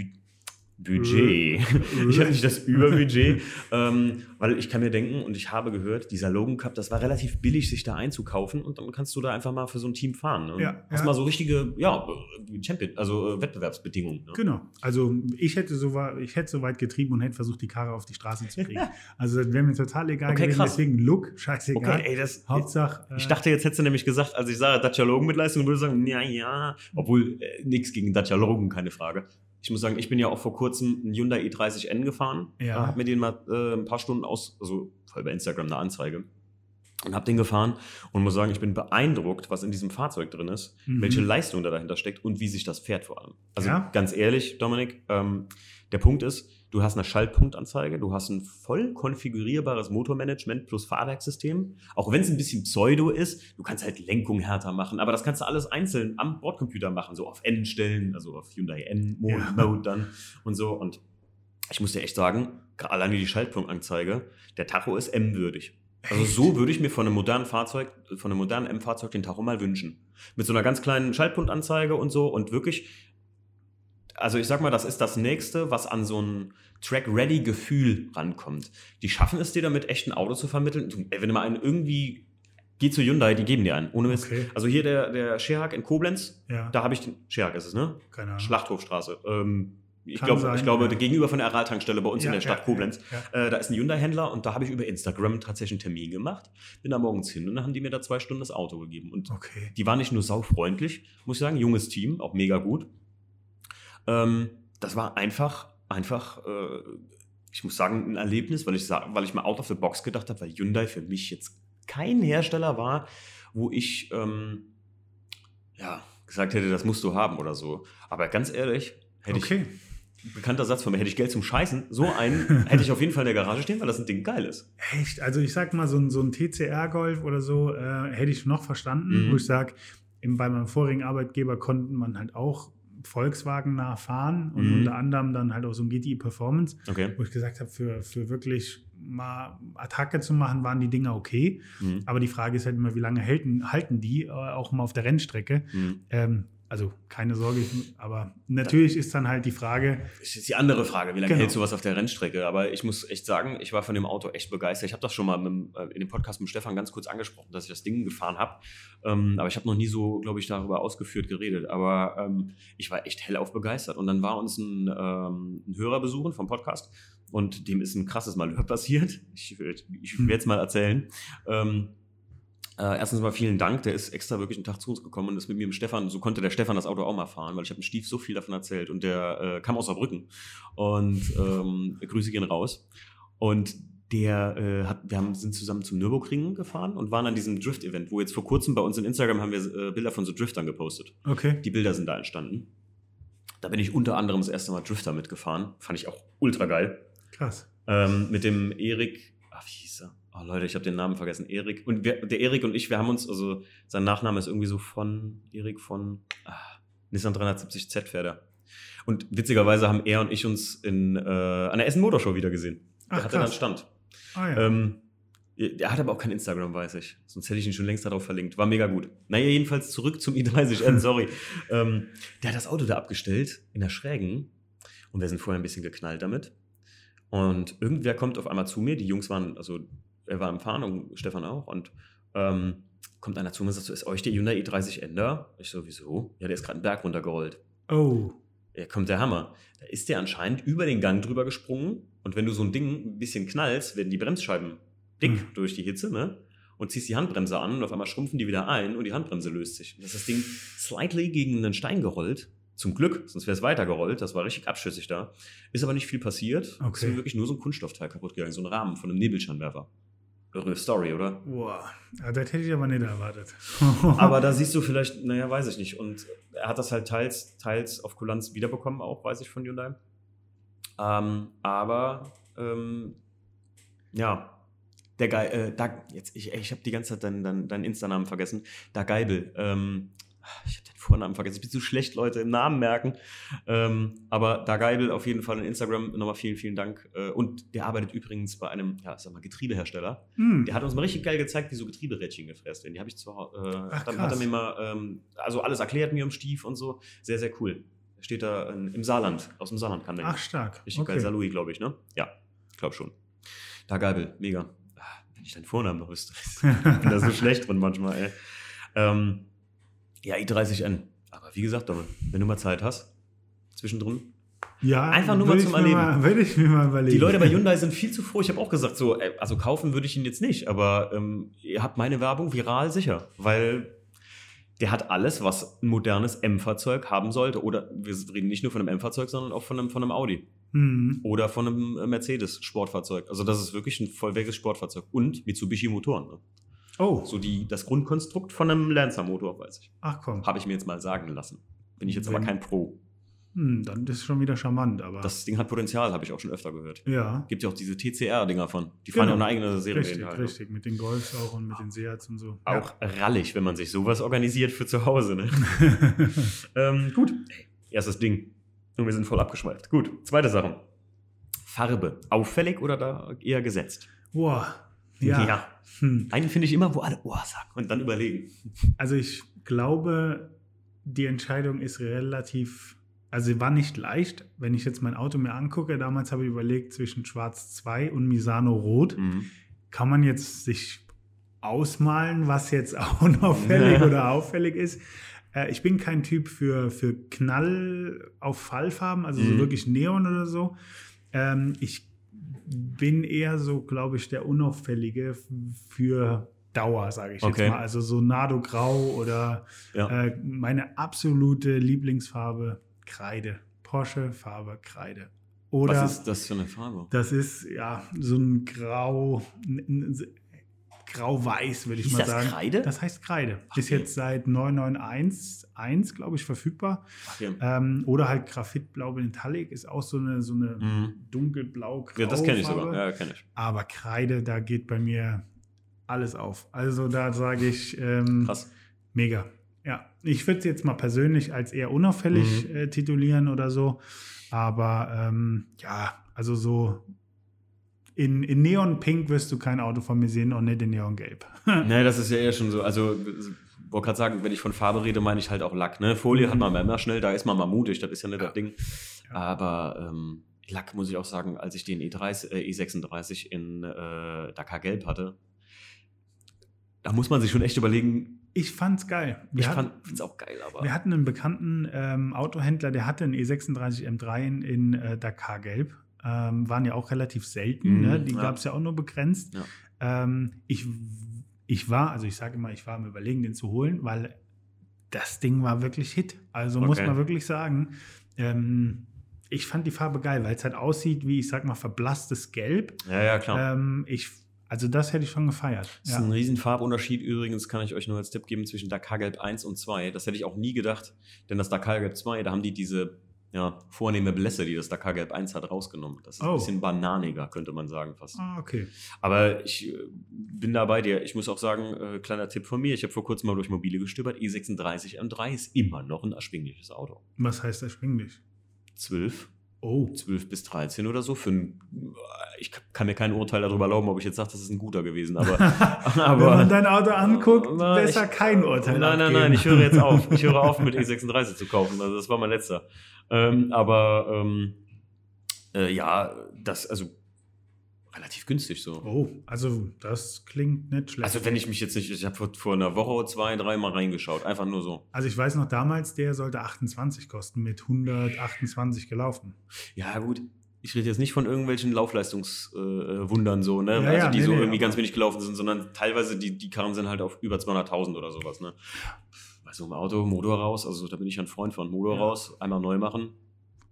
Budget. ich habe nicht das Überbudget, (laughs) ähm, weil ich kann mir denken und ich habe gehört, dieser Logan Cup, das war relativ billig, sich da einzukaufen und dann kannst du da einfach mal für so ein Team fahren. Ne? Ja, Hast ja. mal so richtige, ja, Champion, also äh, Wettbewerbsbedingungen. Ne? Genau. Also ich hätte so ich hätte so weit getrieben und hätte versucht, die Karre auf die Straße zu kriegen. (laughs) Also das wäre mir total egal Okay, gewesen. krass. Deswegen Look, scheißegal. Okay, ey, das, Hauptsache. äh, Ich dachte, jetzt hättest du nämlich gesagt, als ich sage Dacia Logan mit Leistung, würde ich sagen, ja, ja. Obwohl, äh, nichts gegen Dacia Logan, keine Frage. Ich muss sagen, ich bin ja auch vor kurzem einen Hyundai i30N gefahren. Ja. Äh, hab mir den mal äh, ein paar Stunden aus, also voll bei Instagram eine Anzeige. Und hab den gefahren und muss sagen, ich bin beeindruckt, was in diesem Fahrzeug drin ist, Mhm. welche Leistung da dahinter steckt und wie sich das fährt vor allem. Also Ja. ganz ehrlich, Dominik, ähm, der Punkt ist, du hast eine Schaltpunktanzeige, du hast ein voll konfigurierbares Motormanagement plus Fahrwerkssystem. Auch wenn es ein bisschen pseudo ist, du kannst halt Lenkung härter machen, aber das kannst du alles einzeln am Bordcomputer machen, so auf N stellen, also auf Hyundai N-Mode Ja. Mode dann und so. Und ich muss dir echt sagen, gerade alleine die Schaltpunktanzeige, der Tacho ist M-würdig. Also so würde ich mir von einem modernen Fahrzeug, von einem modernen M-Fahrzeug den Tacho mal wünschen. Mit so einer ganz kleinen Schaltpunktanzeige und so und wirklich, also ich sag mal, das ist das nächste, was an so ein Track-Ready-Gefühl rankommt. Die schaffen es dir damit, echt ein Auto zu vermitteln. Du, ey, wenn du mal einen irgendwie, geh zu Hyundai, die geben dir einen, ohne Mist. Okay. Also hier der, der Scherhag in Koblenz, Ja, da habe ich den, Scherhag ist es, ne? keine Ahnung. Schlachthofstraße. Ähm, ich Kann glaube, sein, ich glaube ja. gegenüber von der Araltankstelle bei uns in Ja, der Stadt ja, Koblenz. Äh, da ist ein Hyundai-Händler und da habe ich über Instagram tatsächlich einen Termin gemacht. Bin da morgens hin und dann haben die mir da zwei Stunden das Auto gegeben. Und Okay. die waren nicht nur saufreundlich, muss ich sagen, junges Team, auch mega gut. Ähm, das war einfach, einfach, äh, ich muss sagen, ein Erlebnis, weil ich, weil ich mal out of the box gedacht habe, weil Hyundai für mich jetzt kein Hersteller war, wo ich ähm, ja, gesagt hätte, das musst du haben oder so. Aber ganz ehrlich, hätte Okay. ich, bekannter Satz von mir, hätte ich Geld zum Scheißen, so einen (laughs) hätte ich auf jeden Fall in der Garage stehen, weil das ein Ding geil ist. Echt? Also ich sag mal, so ein, so ein TCR-Golf oder so äh, hätte ich noch verstanden, Mhm. wo ich sage, bei meinem vorigen Arbeitgeber konnten man halt auch Volkswagen nah fahren und Mhm. unter anderem dann halt auch so ein GTI Performance, Okay. wo ich gesagt habe, für, für wirklich mal Attacke zu machen, waren die Dinger okay. Mhm. Aber die Frage ist halt immer, wie lange halten, halten die, äh, auch mal auf der Rennstrecke. Mhm. Ähm, also keine Sorge, ich- aber natürlich ist dann halt die Frage, Das ist die andere Frage, wie lange Genau. hält sowas auf der Rennstrecke? Aber ich muss echt sagen, ich war von dem Auto echt begeistert. Ich habe das schon mal dem, äh, in dem Podcast mit Stefan ganz kurz angesprochen, dass ich das Ding gefahren habe. Ähm, aber ich habe noch nie so, glaube ich, darüber ausgeführt geredet. Aber ähm, ich war echt hellauf begeistert. Und dann war uns ein, ähm, ein Hörer besuchen vom Podcast und dem ist ein krasses Malheur (laughs) passiert. Ich, ich werde es mal erzählen. Ähm, äh, erstens mal vielen Dank, der ist extra wirklich einen Tag zu uns gekommen und ist mit mir im Stefan, so konnte der Stefan das Auto auch mal fahren, weil ich habe dem Stief so viel davon erzählt und der äh, kam aus Saarbrücken und ähm, Grüße gehen raus und der äh, hat, wir haben, sind zusammen zum Nürburgring gefahren und waren an diesem Drift-Event, wo jetzt vor kurzem bei uns in Instagram haben wir äh, Bilder von so Driftern gepostet. okay, Die Bilder sind da entstanden. Da bin ich unter anderem das erste Mal Drifter mitgefahren. Fand ich auch ultra geil. krass. Ähm, mit dem Erik, ach, wie hieß er? Oh Leute, ich habe den Namen vergessen. Erik. Und wir, der Erik und ich, wir haben uns, also sein Nachname ist irgendwie so von Erik von ah, Nissan 370Z fährt er. Und witzigerweise haben er und ich uns in, äh, an der Essen Motorshow wieder gesehen. Der Ach, hatte dann krass. Stand. Ah, ja. Ähm, er hat aber auch kein Instagram, weiß ich. Sonst hätte ich ihn schon längst darauf verlinkt. War mega gut. Naja, jedenfalls zurück zum i30N, (laughs) sorry. ähm, der hat das Auto da abgestellt in der Schrägen und wir sind vorher ein bisschen geknallt damit. Und irgendwer kommt auf einmal zu mir. Die Jungs waren, also er war im Fahren und Stefan auch. Und ähm, kommt einer zu mir und sagt so, ist euch der Hyundai i30N da? Ich so, wieso? Ja, der ist gerade einen Berg runtergerollt. oh. Ja, kommt der Hammer. Da ist der anscheinend über den Gang drüber gesprungen und wenn du so ein Ding ein bisschen knallst, werden die Bremsscheiben dick Hm. durch die Hitze, ne? Und ziehst die Handbremse an und auf einmal schrumpfen die wieder ein und die Handbremse löst sich. Und das ist das Ding slightly gegen einen Stein gerollt. Zum Glück, sonst wäre es weitergerollt. Das war richtig abschüssig da. Ist aber nicht viel passiert. Okay. Es ist wirklich nur so ein Kunststoffteil kaputt gegangen, so ein Rahmen von einem Nebelscheinwerfer. Irre Story, oder? Boah. Ja, das hätte ich aber nicht erwartet. (laughs) Aber da siehst du vielleicht, naja, weiß ich nicht. Und er hat das halt teils, teils auf Kulanz wiederbekommen, auch weiß ich von Hyundai. Ähm, aber ähm, ja, der Geil, äh, da, jetzt, ich, ich habe die ganze Zeit deinen, deinen, deinen Insta-Namen vergessen. Da Geibel. Ähm, ich habe den Vornamen vergessen. Ich bin zu schlecht, Leute, im Namen merken. Ähm, aber da Geibel auf jeden Fall in Instagram nochmal vielen, vielen Dank. Äh, und der arbeitet übrigens bei einem, ja, sag mal, Getriebehersteller. Hm. Der hat uns mal richtig geil gezeigt, wie so Getrieberädchen gefräst werden. Die habe ich zu Hause. Äh, Ach, dann hat er mir mal, ähm, also alles erklärt mir im Stief und so. Sehr, sehr cool. Steht da in, im Saarland, aus dem Saarland kann der. Ach, stark. richtig geil, Salui, glaube ich, ne? Ja, glaub schon. Da Geibel, mega. Ah, Wenn ich deinen Vornamen noch wüsste. (laughs) ich bin da so schlecht drin manchmal, ey. Ähm, ja, i30N. Aber wie gesagt, Domme, wenn du mal Zeit hast, zwischendrin, Ja, Einfach nur mal zum Erleben. Mal, würde ich mir mal überlegen. Die Leute bei Hyundai sind viel zu froh. Ich habe auch gesagt, so, äh, also kaufen würde ich ihn jetzt nicht, aber ähm, ihr habt meine Werbung viral sicher, weil der hat alles, was ein modernes M-Fahrzeug haben sollte. Oder wir reden nicht nur von einem M-Fahrzeug, sondern auch von einem, von einem Audi Hm. oder von einem äh, Mercedes-Sportfahrzeug. Also das ist wirklich ein vollwertiges Sportfahrzeug und Mitsubishi-Motoren. Ne? Oh, So die, das Grundkonstrukt von einem Lancer-Motor, weiß ich. ach komm. Habe ich mir jetzt mal sagen lassen. Bin ich jetzt aber Wenn- kein Pro. Hm, dann ist es schon wieder charmant, aber. Das Ding hat Potenzial, habe ich auch schon öfter gehört. ja, Gibt ja auch diese TCR-Dinger von. Die fahren ja Genau. auch eine eigene Serie. richtig, halt, ne? richtig. Mit den Golfs auch und mit den Seats und so. Auch rallig, wenn man sich sowas organisiert für zu Hause. Ne? Ja. (laughs) ähm, gut, erstes Ding. Und wir sind voll abgeschweift. Gut, zweite Sache. Farbe. Auffällig oder da eher gesetzt? Boah. Ja. Hm. Einen finde ich immer, wo alle Ohr sagen und dann überlegen. Also ich glaube, die Entscheidung ist relativ, also sie war nicht leicht. Wenn ich jetzt mein Auto mir angucke, damals habe ich überlegt zwischen Schwarz 2 und Misano Rot. Mhm. Kann man jetzt sich ausmalen, was jetzt (laughs) unauffällig (laughs) oder auffällig ist? Äh, ich bin kein Typ für, für Knall auf Fallfarben, also so Mhm. wirklich Neon oder so. Ähm, ich bin eher so, glaube ich, der Unauffällige für Dauer, sage ich Okay. jetzt mal. Also so Nardo Grau oder Ja. äh, meine absolute Lieblingsfarbe Kreide. Porsche Farbe Kreide. Oder Was ist das für eine Farbe? das ist ja so ein Grau, grau-weiß, würde ich Hieß mal das sagen. Kreide? Das heißt Kreide. Ach, ist jetzt seit 9911, glaube ich, verfügbar. Ach, ja. Ähm, oder halt Graphitblau Metallic ist auch so eine, so eine Mhm. dunkelblau-grau. ja, das kenne ich sogar. Ja, kenne ich. Aber Kreide, da geht bei mir alles auf. Also da sage ich ähm, Krass. mega. Ja, ich würde es jetzt mal persönlich als eher unauffällig Mhm. äh, titulieren oder so. Aber ähm, ja, also so in, in Neon Pink wirst du kein Auto von mir sehen und nicht in Neon Gelb. (laughs) Nee, das ist ja eher schon so. Also, wollte gerade sagen, wenn ich von Farbe rede, meine ich halt auch Lack. Ne? Folie Mhm. hat man immer schnell, da ist man mal mutig, das ist ja nicht Ja. das Ding. Aber ähm, Lack muss ich auch sagen, als ich den E30, äh, E36 in äh, Dakar Gelb hatte, da muss man sich schon echt überlegen. Ich fand's geil. Wir Ich hatten- es auch geil, aber. Wir hatten einen bekannten ähm, Autohändler, der hatte einen E36 M3 in, in äh, Dakar Gelb. Ähm, waren ja auch relativ selten. Mhm, ne? Die ja. gab es ja auch nur begrenzt. Ja. Ähm, ich, ich war, also ich sage immer, ich war am Überlegen, den zu holen, weil das Ding war wirklich Hit. Also muss Okay. man wirklich sagen. Ähm, ich fand die Farbe geil, weil es halt aussieht wie, ich sag mal, verblasstes Gelb. ja, ja, klar. Ähm, ich, also das hätte ich schon gefeiert. Das ist ein riesen Farbunterschied übrigens, kann ich euch nur als Tipp geben, zwischen Dakar Gelb 1 und 2. Das hätte ich auch nie gedacht, denn das Dakar Gelb 2, da haben die diese ja, vornehme Blässe, die das Dakar Gelb 1 hat, rausgenommen. Das ist Oh. ein bisschen bananiger, könnte man sagen fast. Ah, okay. Aber ich äh, bin da bei dir. Ich muss auch sagen, äh, kleiner Tipp von mir, ich habe vor kurzem mal durch Mobile gestöbert, E36 M3 ist immer noch ein erschwingliches Auto. Was heißt erschwinglich? 12, Oh. 12 bis 13 oder so. Für ein, ich kann mir kein Urteil darüber erlauben, ob ich jetzt sage, das ist ein guter gewesen. Aber, (laughs) (laughs) Wenn man dein Auto anguckt, Na, besser ich- kein Urteil Nein, nein, abgeben. nein, ich höre jetzt (laughs) auf. Ich höre auf, mit E36 zu kaufen. Also das war mein letzter. Ähm, aber ähm, äh, ja, das, also relativ günstig so. Oh, also das klingt nicht schlecht. Also wenn ich mich jetzt nicht, ich habe vor, vor einer Woche, zwei, drei Mal reingeschaut. Einfach nur so. Also ich weiß noch damals, der sollte 28 kosten, mit 128 gelaufen. Ja, gut. Ich rede jetzt nicht von irgendwelchen Laufleistungswundern äh, so, ne? Ja, also ja, die nee, so nee, irgendwie ganz wenig gelaufen sind, sondern teilweise die, die Karren sind halt auf über 200.000 oder sowas, ne? Bei so einem Auto, Motor raus, also da bin ich ein Freund von. Motor raus, einmal neu machen.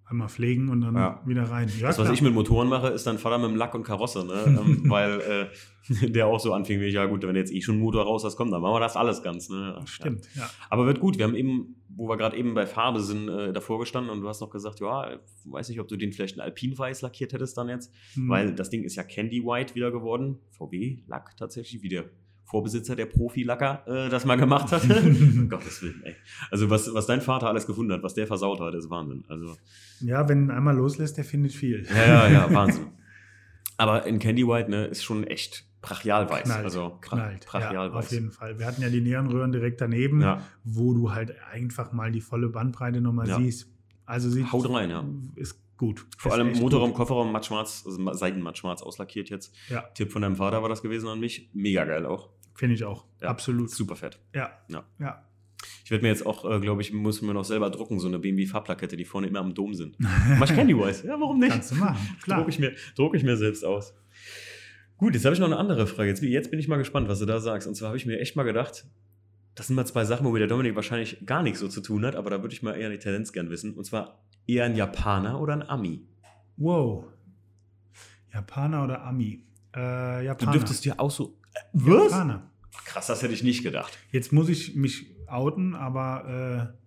Einmal pflegen und dann Ja. wieder rein. Ja, das, was klar. ich mit Motoren mache, ist dann Vater mit dem Lack und Karosse, ne? ähm, (laughs) weil äh, (laughs) der auch so anfing wie ich, ja gut, wenn jetzt eh schon Motor raus hast, komm, dann machen wir das alles ganz, ne? Ja. Stimmt, ja. Aber wird gut. Wir haben eben, wo wir gerade eben bei Farbe sind, äh, davor gestanden und du hast noch gesagt, ja, ich weiß nicht, ob du den vielleicht in Alpinweiß lackiert hättest dann jetzt, Hm. weil das Ding ist ja Candy White wieder geworden. VW-Lack tatsächlich, wie der Vorbesitzer der Profi-Lacker äh, das mal gemacht hat. (laughs) um Gottes Willen, ey. Also was, was dein Vater alles gefunden hat, was der versaut hat, ist Wahnsinn. Also Ja, wenn einmal loslässt, der findet viel. ja, ja, ja, (laughs) Wahnsinn. Aber in Candy White ne, ist schon echt brachial weiß. Knallt, also bra knallt. brachial ja, weiß. auf jeden Fall. Wir hatten ja die Neonröhren direkt daneben, Ja. wo du halt einfach mal die volle Bandbreite nochmal Ja. siehst. Also sieht Haut rein, ja. Ist gut. Vor Ist allem Motorraum, gut. Kofferraum, matt schwarz, also ma- Seitenmatt schwarz auslackiert jetzt. Ja, Tipp von deinem Vater war das gewesen an mich. Mega geil auch. Finde ich auch. Ja. Absolut. Super fett. Ja. Ja. ja. Ich werde mir jetzt auch, äh, glaube ich, muss mir noch selber drucken, so eine BMW-Farbplakette, die vorne immer am Dom sind. (laughs) Mach ich Candy White. Ja, warum nicht? Kannst du machen, (laughs) klar. Drucke ich, mir- druck ich mir selbst aus. Gut, jetzt habe ich noch eine andere Frage. Jetzt, jetzt bin ich mal gespannt, was du da sagst. Und zwar habe ich mir echt mal gedacht, das sind mal zwei Sachen, wo mir der Dominik wahrscheinlich gar nichts so zu tun hat, aber da würde ich mal eher die Tendenz gern wissen. Und zwar eher ein Japaner oder ein Ami. Wow. Japaner oder Ami? Äh, Du Japaner. dürftest dir auch so. Was? Japaner. Krass, das hätte ich nicht gedacht. Jetzt muss ich mich outen, aber äh,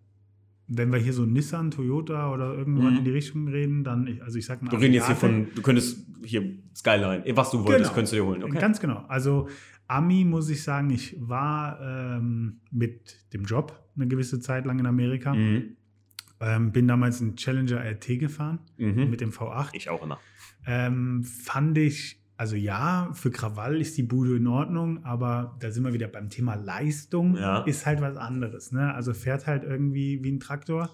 wenn wir hier so Nissan, Toyota oder irgendwann Mhm. in die Richtung reden, dann, ich, also ich sag mal. Reden jetzt hier von, du könntest hier Skyline, eh, was du wolltest, Genau. könntest du dir holen. Okay. Ganz genau. Also Ami muss ich sagen, ich war ähm, mit dem Job eine gewisse Zeit lang in Amerika. Mhm. Ähm, bin damals einen Challenger RT gefahren Mhm. mit dem V8. Ich auch immer. Ähm, fand ich, also ja, für Krawall ist die Bude in Ordnung, aber da sind wir wieder beim Thema Leistung, Ja. ist halt was anderes. Ne? Also fährt halt irgendwie wie ein Traktor.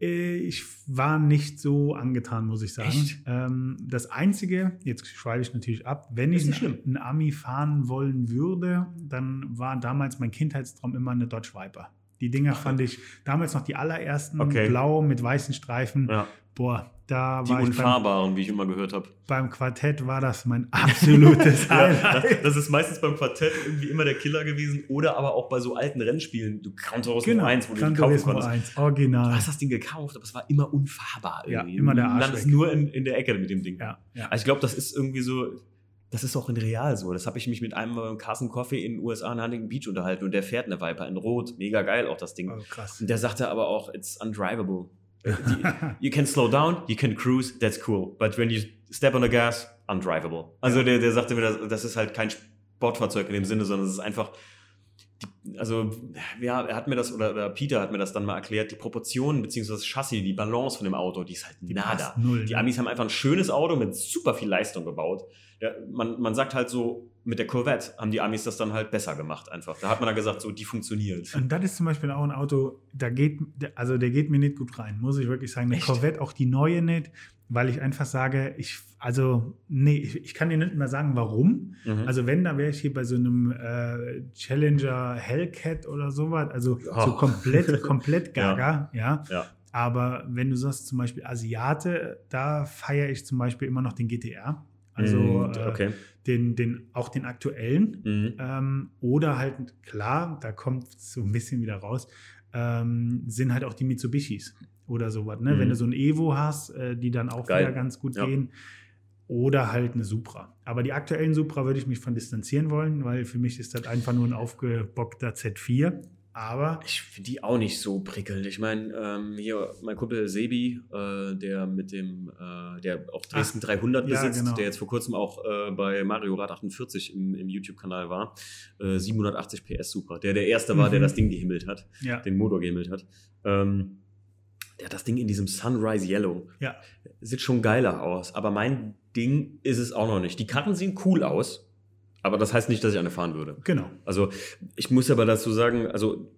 Äh, Ich war nicht so angetan, muss ich sagen. Ähm, das Einzige, jetzt schweife ich natürlich ab, wenn ich einen Ami fahren wollen würde, dann war damals mein Kindheitstraum immer eine Dodge Viper. Die Dinger fand ich damals noch die allerersten, Okay. blau mit weißen Streifen. Ja. Boah, da Die war ich beim, Unfahrbaren, wie ich immer gehört habe. beim Quartett war das mein absolutes (laughs) Ja, Highlight. das, das ist meistens beim Quartett irgendwie immer der Killer gewesen oder aber auch bei so alten Rennspielen. Du Turismo Genau, 1, wo du kaufen konntest. 1, Du original. hast das Ding gekauft, aber es war immer unfahrbar. Ja, Irgendwie. immer der Du Arsch landest weg. nur in, in der Ecke mit dem Ding. Ja, ja. Also ich glaube, das ist irgendwie so, das ist auch in real so. Das habe ich mich mit einem beim Carson Coffee in den USA in Huntington Beach unterhalten und der fährt eine Viper in Rot. Mega geil auch das Ding. Oh, krass. Und der sagte aber auch, it's undrivable. (laughs) You can slow down, you can cruise, that's cool. But when you step on the gas, undrivable. Also der, der sagte mir, das, das ist halt kein Sportfahrzeug in dem Sinne, sondern es ist einfach, also ja, er hat mir das, oder, oder Peter hat mir das dann mal erklärt, die Proportionen beziehungsweise das Chassis, die Balance von dem Auto, die ist halt Die nada. null, Die ne? Amis haben einfach ein schönes Auto mit super viel Leistung gebaut. Ja, man, man sagt halt so, mit der Corvette haben die Amis das dann halt besser gemacht einfach. Da hat man dann gesagt, so, die funktioniert. Und das ist zum Beispiel auch ein Auto, da geht, also der geht mir nicht gut rein, muss ich wirklich sagen. Eine Echt? Corvette, auch die neue nicht, weil ich einfach sage, ich, also, nee, ich, ich kann dir nicht mehr sagen, warum. Mhm. Also wenn, da wäre ich hier bei so einem äh, Challenger Hellcat oder sowas, also (laughs) Ja. so komplett, komplett gaga, ja. ja. Aber wenn du sagst zum Beispiel Asiate, da feiere ich zum Beispiel immer noch den GTR. Also Mhm, äh, okay. den, den, auch den aktuellen. Mhm. Ähm, oder halt, klar, da kommt so ein bisschen wieder raus, ähm, sind halt auch die Mitsubishis oder sowas. Ne? Mhm. Wenn du so ein Evo hast, äh, die dann auch Geil. wieder ganz gut Ja. gehen. Oder halt eine Supra. Aber die aktuellen Supra würde ich mich von distanzieren wollen, weil für mich ist das einfach nur ein aufgebockter Z4. Aber Ich finde die auch nicht so prickelnd. Ich meine, ähm, hier mein Kumpel Sebi, äh, der mit dem, äh, der auch Dresden 300 ja, besitzt, genau. der jetzt vor kurzem auch äh, bei Mario Rad 48 im, im YouTube-Kanal war, äh, 780 PS Super, der der erste war, der Mhm. das Ding gehimmelt hat, ja, den Motor gehimmelt hat. Ähm, der hat das Ding in diesem Sunrise Yellow. ja, Sieht schon geiler aus, aber mein Ding ist es auch noch nicht. Die Karten sehen cool aus, aber das heißt nicht, dass ich eine fahren würde. genau. Also ich muss aber dazu sagen, also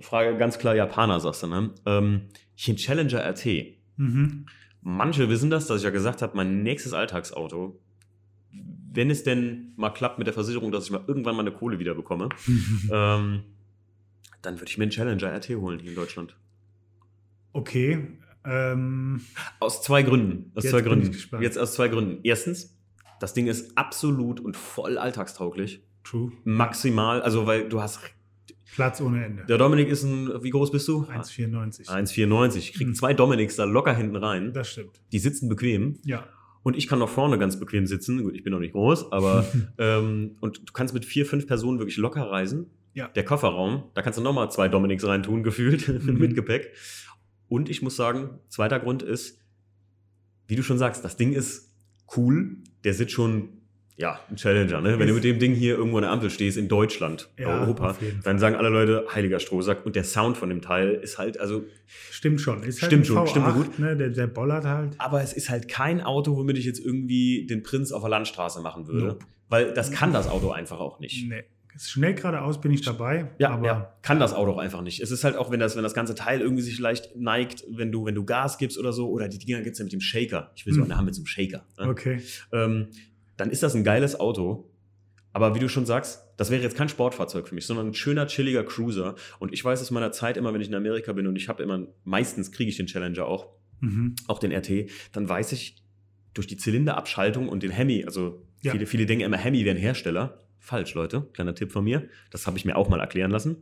Frage ganz klar Japaner, sagst du, ne? Ähm, hier ein Challenger RT. Mhm. Manche wissen das, dass ich ja gesagt habe, mein nächstes Alltagsauto, wenn es denn mal klappt mit der Versicherung, dass ich mal irgendwann mal eine Kohle wieder bekomme, (laughs) ähm, dann würde ich mir einen Challenger RT holen hier in Deutschland. Okay. Ähm, Aus zwei Gründen. Aus Jetzt zwei bin Gründen. ich gespannt. Jetzt aus zwei Gründen. Erstens, das Ding ist absolut und voll alltagstauglich. true. Maximal, also weil du hast. Platz ohne Ende. Der Dominik ist ein, wie groß bist du? 1,94. 1,94. Ich krieg Mhm. zwei Dominiks da locker hinten rein. Das stimmt. Die sitzen bequem. Ja. Und ich kann noch vorne ganz bequem sitzen. Gut, ich bin noch nicht groß, aber (laughs) ähm, und du kannst mit vier, fünf Personen wirklich locker reisen. Ja. Der Kofferraum, da kannst du nochmal zwei Dominiks reintun, (laughs) gefühlt, Mhm. mit Gepäck. Und ich muss sagen, zweiter Grund ist, wie du schon sagst, das Ding ist cool. Der sitzt schon, ja, ein Challenger, ne? Wenn du mit dem Ding hier irgendwo an der Ampel stehst, in Deutschland, Ja, Europa, dann sagen alle Leute, heiliger Strohsack. Und der Sound von dem Teil ist halt, also Stimmt schon. Ist Stimmt ein schon, stimmt V8, gut. Ne? Der, der bollert halt. aber es ist halt kein Auto, womit ich jetzt irgendwie den Prinz auf der Landstraße machen würde. Nope. Weil das kann das Auto einfach auch nicht. Nee. Schnell geradeaus bin ich dabei. Ja, aber ja, kann das Auto auch einfach nicht. Es ist halt auch, wenn das, wenn das ganze Teil irgendwie sich leicht neigt, wenn du, wenn du Gas gibst oder so, oder die Dinger gibt es ja mit dem Shaker. Ich will so Hm. eine haben mit so einem Shaker. Ne? okay. Ähm, dann ist das ein geiles Auto. Aber wie du schon sagst, das wäre jetzt kein Sportfahrzeug für mich, sondern ein schöner, chilliger Cruiser. Und ich weiß aus meiner Zeit immer, wenn ich in Amerika bin und ich habe immer, meistens kriege ich den Challenger auch, Mhm. auch den RT, dann weiß ich durch die Zylinderabschaltung und den Hemi, also Ja. viele, viele denken immer, Hemi wäre ein Hersteller. Falsch, Leute. Kleiner Tipp von mir. Das habe ich mir auch mal erklären lassen.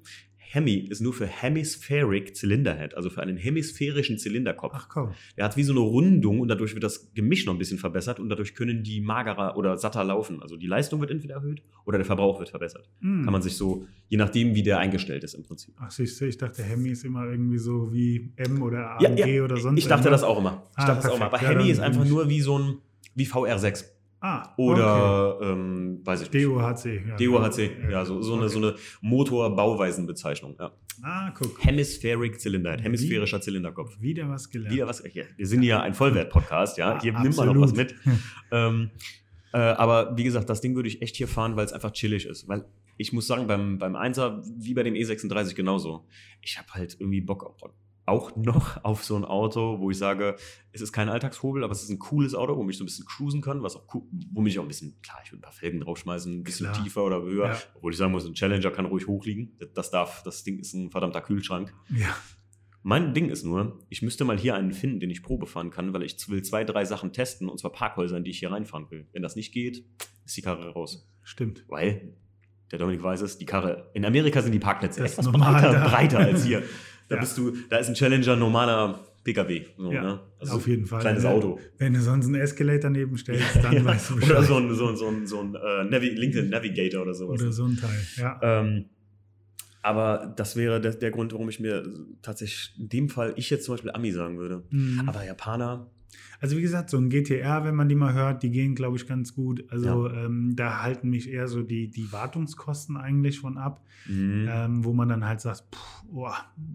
Hemi ist nur für Hemispheric Cylinderhead, also für einen hemisphärischen Zylinderkopf. Ach komm. Der hat wie so eine Rundung und dadurch wird das Gemisch noch ein bisschen verbessert und dadurch können die magerer oder satter laufen. Also die Leistung wird entweder erhöht oder der Verbrauch wird verbessert. Hm. Kann man sich so, je nachdem, wie der eingestellt ist im Prinzip. Ach, siehst du, ich dachte, Hemi ist immer irgendwie so wie M oder Ja, AMG ja, oder sonst Ich dachte irgendwas. das auch immer. Ich Ah, dachte das auch immer. Aber perfekt. Ja, Hemi ist einfach nur wie so ein, wie VR6. Ah, Oder, ähm, weiß ich okay. nicht. DOHC. Ja. DOHC, ja, so, so eine, Okay. so eine Motorbauweisenbezeichnung. Ja. Ah, guck. Hemispheric Cylinder, hemisphärischer Zylinderkopf. Wieder was gelernt. Wieder was, ja, wir sind ja ein Vollwert-Podcast, ja. Hier nimmt man noch was mit. (laughs) ähm, äh, aber wie gesagt, das Ding würde ich echt hier fahren, weil es einfach chillig ist. Weil ich muss sagen, beim, beim 1er, wie bei dem E36 genauso, ich habe halt irgendwie Bock auf, auch (laughs) noch auf so ein Auto, wo ich sage, es ist kein Alltagshobel, aber es ist ein cooles Auto, womit ich so ein bisschen cruisen kann, was auch womit ich auch ein bisschen, klar, ich würde ein paar Felgen draufschmeißen, ein bisschen Klar. tiefer oder höher, Ja. obwohl ich sagen muss, ein Challenger kann ruhig hochliegen. Das, das darf, das Ding ist ein verdammter Kühlschrank. Ja. Mein Ding ist nur, ich müsste mal hier einen finden, den ich Probe fahren kann, weil ich will zwei, drei Sachen testen, und zwar Parkhäuser, in die ich hier reinfahren will. Wenn das nicht geht, ist die Karre raus. Stimmt. Weil, der Dominik weiß es, die Karre, in Amerika sind die Parkplätze Das etwas breiter, breiter als hier. (laughs) Da Ja. bist du, da ist ein Challenger normaler PKW. So, Ja, ne? auf jeden Fall. Kleines. Auto. Wenn du sonst einen Escalator neben stellst, (laughs) dann Ja, weißt du Bescheid. oder so ein, so ein, so ein, so ein äh, Navi Lincoln Navigator oder sowas. Oder so ein Teil. Ja. Ähm, aber das wäre der, der Grund, warum ich mir tatsächlich in dem Fall, ich jetzt zum Beispiel Ami sagen würde. Mhm. Aber Japaner, Also wie gesagt, so ein GTR, wenn man die mal hört, die gehen, glaube ich, ganz gut. Also ähm, da halten mich eher so die, die Wartungskosten eigentlich von ab, mhm. ähm, wo man dann halt sagt, pff, oh,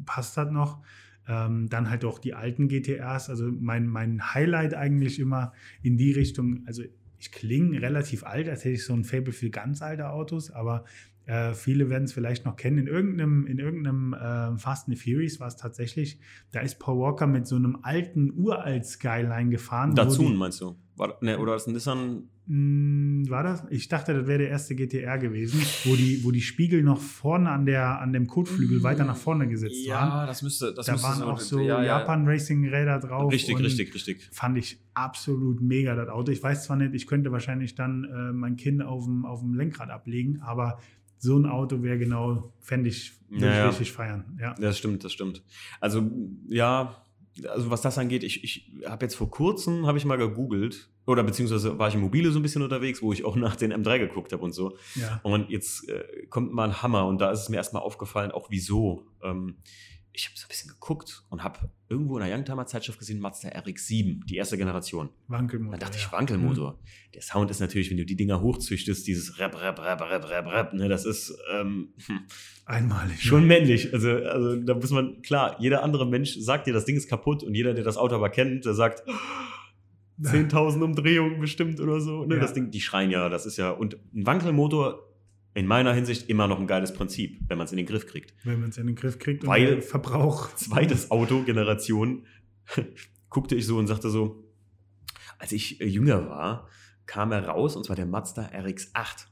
passt das noch? Ähm, dann halt auch die alten GTRs. Also mein, mein Highlight eigentlich immer in die Richtung, also ich klinge relativ alt, als hätte ich so ein Fable für ganz alte Autos, aber äh, viele werden es vielleicht noch kennen. In irgendeinem, in irgendeinem äh, Fast and Furious war es tatsächlich, da ist Paul Walker mit so einem alten, uralt Skyline gefahren. Datsun die- meinst du? War, ne, oder ist ein Nissan? Mm, War das? Ich dachte, das wäre der erste GTR gewesen, wo die, wo die Spiegel noch vorne an, der, an dem Kotflügel weiter nach vorne gesetzt waren. das müsste, das Da müsste waren so, auch so ja, ja. Japan-Racing-Räder drauf. Richtig, richtig, richtig. Fand ich absolut mega, das Auto. Ich weiß zwar nicht, ich könnte wahrscheinlich dann äh, mein Kind auf dem, auf dem Lenkrad ablegen, aber so ein Auto wäre genau, fände ich, würde Ja, ich richtig feiern. Ja. Das stimmt, das stimmt. Also, ja, also was das angeht, ich, ich habe jetzt vor kurzem, habe ich mal gegoogelt, oder beziehungsweise war ich im Mobile so ein bisschen unterwegs, wo ich auch (laughs) nach den M3 geguckt habe und so. Ja. Und jetzt äh, kommt mal ein Hammer und da ist es mir erstmal aufgefallen, auch wieso. Ähm, ich habe so ein bisschen geguckt und habe irgendwo in einer Youngtimer Zeitschrift gesehen, Mazda RX-7, die erste Generation. Wankelmotor. Dann dachte ja. ich, Wankelmotor. Der Sound ist natürlich, wenn du die Dinger hochzüchtest, dieses Rap, Rap, Rap, Rap, Rap, Rap, ne, das ist ähm, Einmalig. schon männlich. Also, also da muss man, klar, jeder andere Mensch sagt dir, das Ding ist kaputt und jeder, der das Auto aber kennt, der sagt, 10.000 Umdrehungen bestimmt oder so. Ne? Ja. Das Ding, die schreien ja, das ist ja, und ein Wankelmotor in meiner Hinsicht immer noch ein geiles Prinzip, wenn man es in den Griff kriegt. Wenn man es in den Griff kriegt Weil- Verbrauch. (laughs) zweites Auto, Generation, (laughs) guckte ich so und sagte so, als ich äh, jünger war, kam er raus und zwar der Mazda RX-8.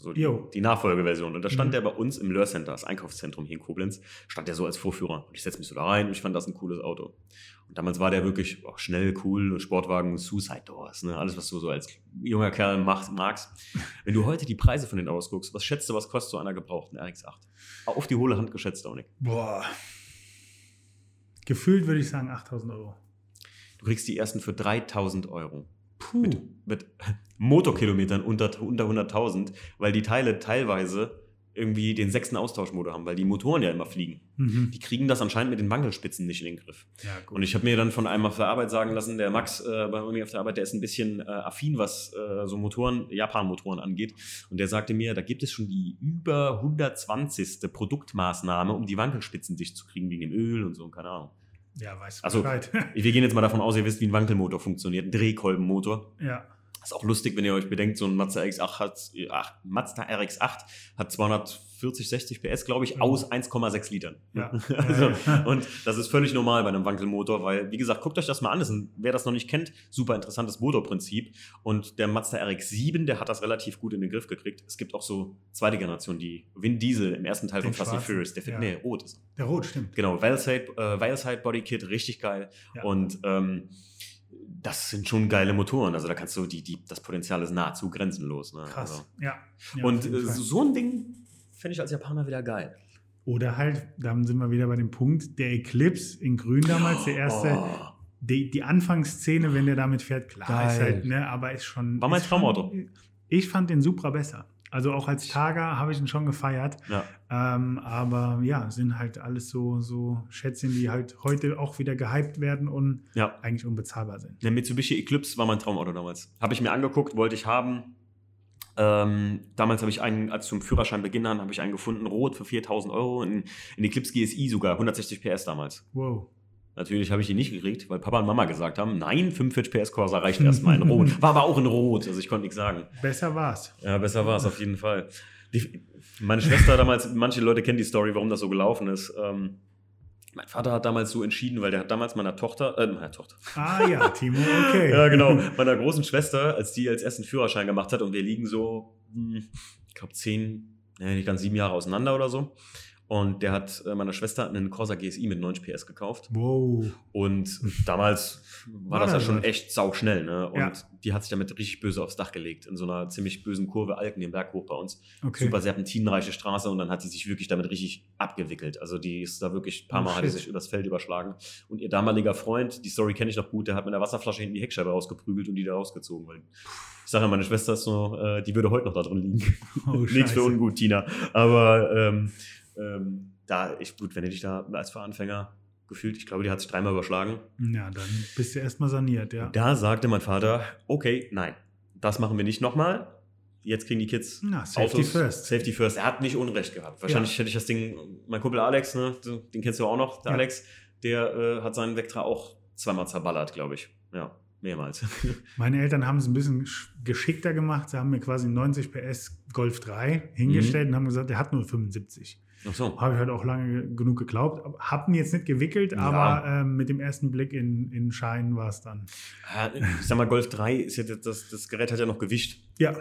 So die, Jo. die Nachfolgeversion. Und da stand Mhm. der bei uns im Löhr Center, das Einkaufszentrum hier in Koblenz, stand der so als Vorführer. Und ich setze mich so da rein und ich fand das ein cooles Auto. Damals war der wirklich auch schnell, cool, Sportwagen, Suicide Doors, ne? alles, was du so als junger Kerl machst, magst. (laughs) Wenn du heute die Preise von den Autos guckst, was schätzt du, was kostet so einer gebraucht, ein RX-8? Auf die hohle Hand geschätzt, Dominik. Boah. Gefühlt würde ich sagen 8000 Euro. Du kriegst die ersten für 3000 Euro. Puh. Mit, mit Motorkilometern unter, unter 100.000, weil die Teile teilweise irgendwie den sechsten Austauschmotor haben, weil die Motoren ja immer fliegen. Mhm. Die kriegen das anscheinend mit den Wankelspitzen nicht in den Griff. Ja. Und ich habe mir dann von einem auf der Arbeit sagen lassen, der Max äh, bei mir auf der Arbeit, der ist ein bisschen äh, affin, was äh, so Motoren, Japan-Motoren angeht. Und der sagte mir, da gibt es schon die über 120. Produktmaßnahme, um die Wankelspitzen dicht zu kriegen wegen dem Öl und so, und keine Ahnung. ja, weißt du Also- Bescheid. Wir gehen jetzt mal davon aus, ihr wisst, wie ein Wankelmotor funktioniert, ein Drehkolbenmotor. ja. Ist auch lustig, wenn ihr euch bedenkt, so ein Mazda RX-8 hat, ach, Mazda RX-8 hat 240, 60 PS, glaube ich, Mhm. aus 1,6 Litern. Ja. (laughs) also, und das ist völlig normal bei einem Wankelmotor, weil, wie gesagt, guckt euch das mal an. Das ein, wer das noch nicht kennt, super interessantes Motorprinzip. Und der Mazda RX-7, der hat das relativ gut in den Griff gekriegt. Es gibt auch so zweite Generation, die Vin Diesel im ersten Teil Den von Fast and? Furious, der Ja. nee, rot ist. Der Rot, stimmt. Genau, Veilside, äh, Body Kit, richtig geil. Ja. Und ähm, das sind schon geile Motoren. Also da kannst du, die, die, das Potenzial ist nahezu grenzenlos. Ne? Krass. Also. Ja. ja. Und äh, so ein Ding fände ich als Japaner wieder geil. Oder halt, dann sind wir wieder bei dem Punkt, der Eclipse in Grün damals, der erste, Oh, die, die Anfangsszene, wenn der damit fährt, klar, Geil. ist halt, ne, aber ist schon. War mein Traumauto. Ich fand den Supra besser. Also auch als Targa habe ich ihn schon gefeiert. ja. Ähm, aber ja, sind halt alles so, so Schätzchen, die halt heute auch wieder gehypt werden und ja. eigentlich unbezahlbar sind. Der Mitsubishi Eclipse war mein Traumauto damals. Habe ich mir angeguckt, wollte ich haben. Ähm, damals habe ich einen, als zum Führerscheinbeginn an, habe ich einen gefunden, rot für 4000 Euro, in, in Eclipse GSI sogar, 160 PS damals. Wow. Natürlich habe ich ihn nicht gekriegt, weil Papa und Mama gesagt haben, nein, 45 PS Corsa reicht erstmal in Rot. (laughs) War aber auch in Rot, also ich konnte nichts sagen. Besser war's. Ja, besser war es auf jeden Fall. Die, meine Schwester damals, manche Leute kennen die Story, warum das so gelaufen ist. Ähm, mein Vater hat damals so entschieden, weil der hat damals meiner Tochter, äh, meiner Tochter, Ah ja, Timo, okay. (laughs) ja genau, meiner großen Schwester, als die als ersten Führerschein gemacht hat und wir liegen so, hm, ich glaube zehn, nicht ganz sieben Jahre auseinander oder so. Und der hat äh, meiner Schwester einen Corsa GSI mit 90 PS gekauft. Wow. Und damals war (laughs) War das ja schon echt sauschnell, ne? Und Ja. die hat sich damit richtig böse aufs Dach gelegt, in so einer ziemlich bösen Kurve Alken den Berg hoch bei uns. Okay. Super serpentinenreiche Straße und dann hat die sich wirklich damit richtig abgewickelt. Also die ist da wirklich ein paar Oh, Mal hat die shit. sich übers Feld überschlagen. Und ihr damaliger Freund, die Story kenne ich noch gut, der hat mit einer Wasserflasche hinten die Heckscheibe rausgeprügelt und die da rausgezogen. Weil ich sage ja, meine Schwester ist so, äh, die würde heute noch da drin liegen. Oh, (laughs) Nichts für ungut, Tina. Aber ähm, ähm, da, ich, gut, wenn du dich da als Fahranfänger gefühlt, ich glaube, die hat sich dreimal überschlagen. Ja, dann bist du erstmal saniert, ja. Da sagte mein Vater, okay, nein, das machen wir nicht nochmal. Jetzt kriegen die Kids Na, Safety first. Safety first. Er hat nicht Unrecht gehabt. Wahrscheinlich hätte ich das Ding, mein Kumpel Alex, ne, den kennst du auch noch, der Ja. Alex, der äh, hat seinen Vectra auch zweimal zerballert, glaube ich. Ja, mehrmals. (laughs) Meine Eltern haben es ein bisschen sch- geschickter gemacht. Sie haben mir quasi einen 90 PS Golf 3 hingestellt Mhm. und haben gesagt, der hat nur 75. Ach so. Habe ich halt auch lange ge- genug geglaubt. Hab ihn jetzt nicht gewickelt, Ja. aber ähm, mit dem ersten Blick in, in Schein war es dann. Ja, Ich sag mal, Golf 3 ist ja das, das Gerät hat ja noch Gewicht. Ja,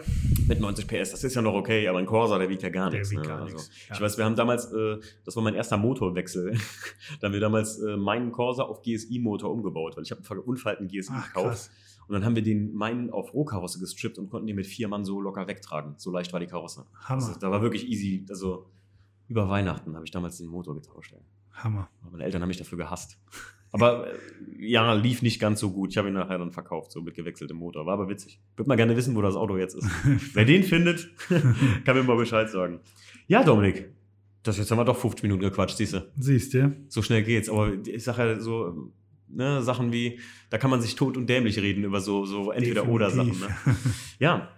Mit 90 PS, das ist ja noch okay, aber ein Corsa, der wiegt ja gar Der nichts. wiegt ne? gar also, nichts, ja. Ich weiß, wir haben damals, äh, das war mein erster Motorwechsel, (laughs) da haben wir damals äh, meinen Corsa auf GSI-Motor umgebaut, weil ich habe einen verunfallten GSI ach gekauft. krass. Und dann haben wir den meinen auf Rohkarosse gestrippt und konnten den mit vier Mann so locker wegtragen. So leicht war die Karosse. Hammer. Also, da war wirklich easy. Also Über Weihnachten habe ich damals den Motor getauscht. Ey. Hammer. Meine Eltern haben mich dafür gehasst. Aber äh, ja, lief nicht ganz so gut. Ich habe ihn nachher dann verkauft, so mit gewechseltem Motor. War aber witzig. Würde mal gerne wissen, wo das Auto jetzt ist. (laughs) Wer den findet, (laughs) kann mir mal Bescheid sagen. Ja, Dominik, das jetzt haben wir doch 50 Minuten gequatscht, siehst du. Siehst du? So schnell geht's. Aber ich sage ja so, ne, Sachen wie, da kann man sich tot und dämlich reden über so, so Entweder-Oder-Sachen. Ne? (laughs) Ja.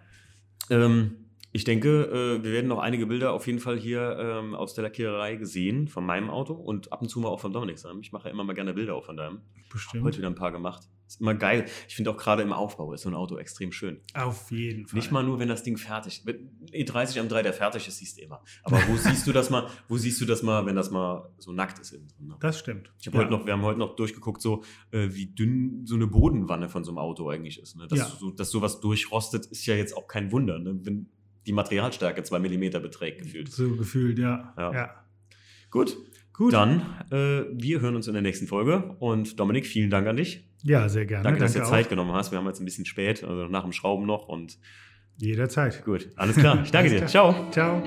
Ähm, ich denke, äh, wir werden noch einige Bilder auf jeden Fall hier ähm, aus der Lackiererei gesehen von meinem Auto und ab und zu mal auch von Dominik sein. Ich mache ja immer mal gerne Bilder auch von deinem. Bestimmt. Heute wieder ein paar gemacht. Ist immer geil. Ich finde auch gerade im Aufbau ist so ein Auto extrem schön. Auf jeden Fall. Nicht mal nur, wenn das Ding fertig ist. E30 am 3, der fertig ist, siehst du immer. Aber wo siehst du das mal, wo siehst du das mal, wenn das mal so nackt ist innen drin? Ne? Das stimmt. Ich hab heute noch, wir haben heute noch durchgeguckt, so äh, wie dünn so eine Bodenwanne von so einem Auto eigentlich ist. Ne? Dass, Ja. so, dass sowas durchrostet, ist ja jetzt auch kein Wunder, ne? wenn die Materialstärke 2 mm beträgt, gefühlt. So gefühlt, ja. Ja. ja. Gut, Gut. dann äh, wir hören uns in der nächsten Folge. Und Dominik, vielen Dank an dich. Ja, sehr gerne. Danke, dass du dir auch. Zeit genommen hast. Wir haben jetzt ein bisschen spät, also nach dem Schrauben noch. Und Jederzeit. gut, alles klar. Ich danke dir. Ciao. Ciao.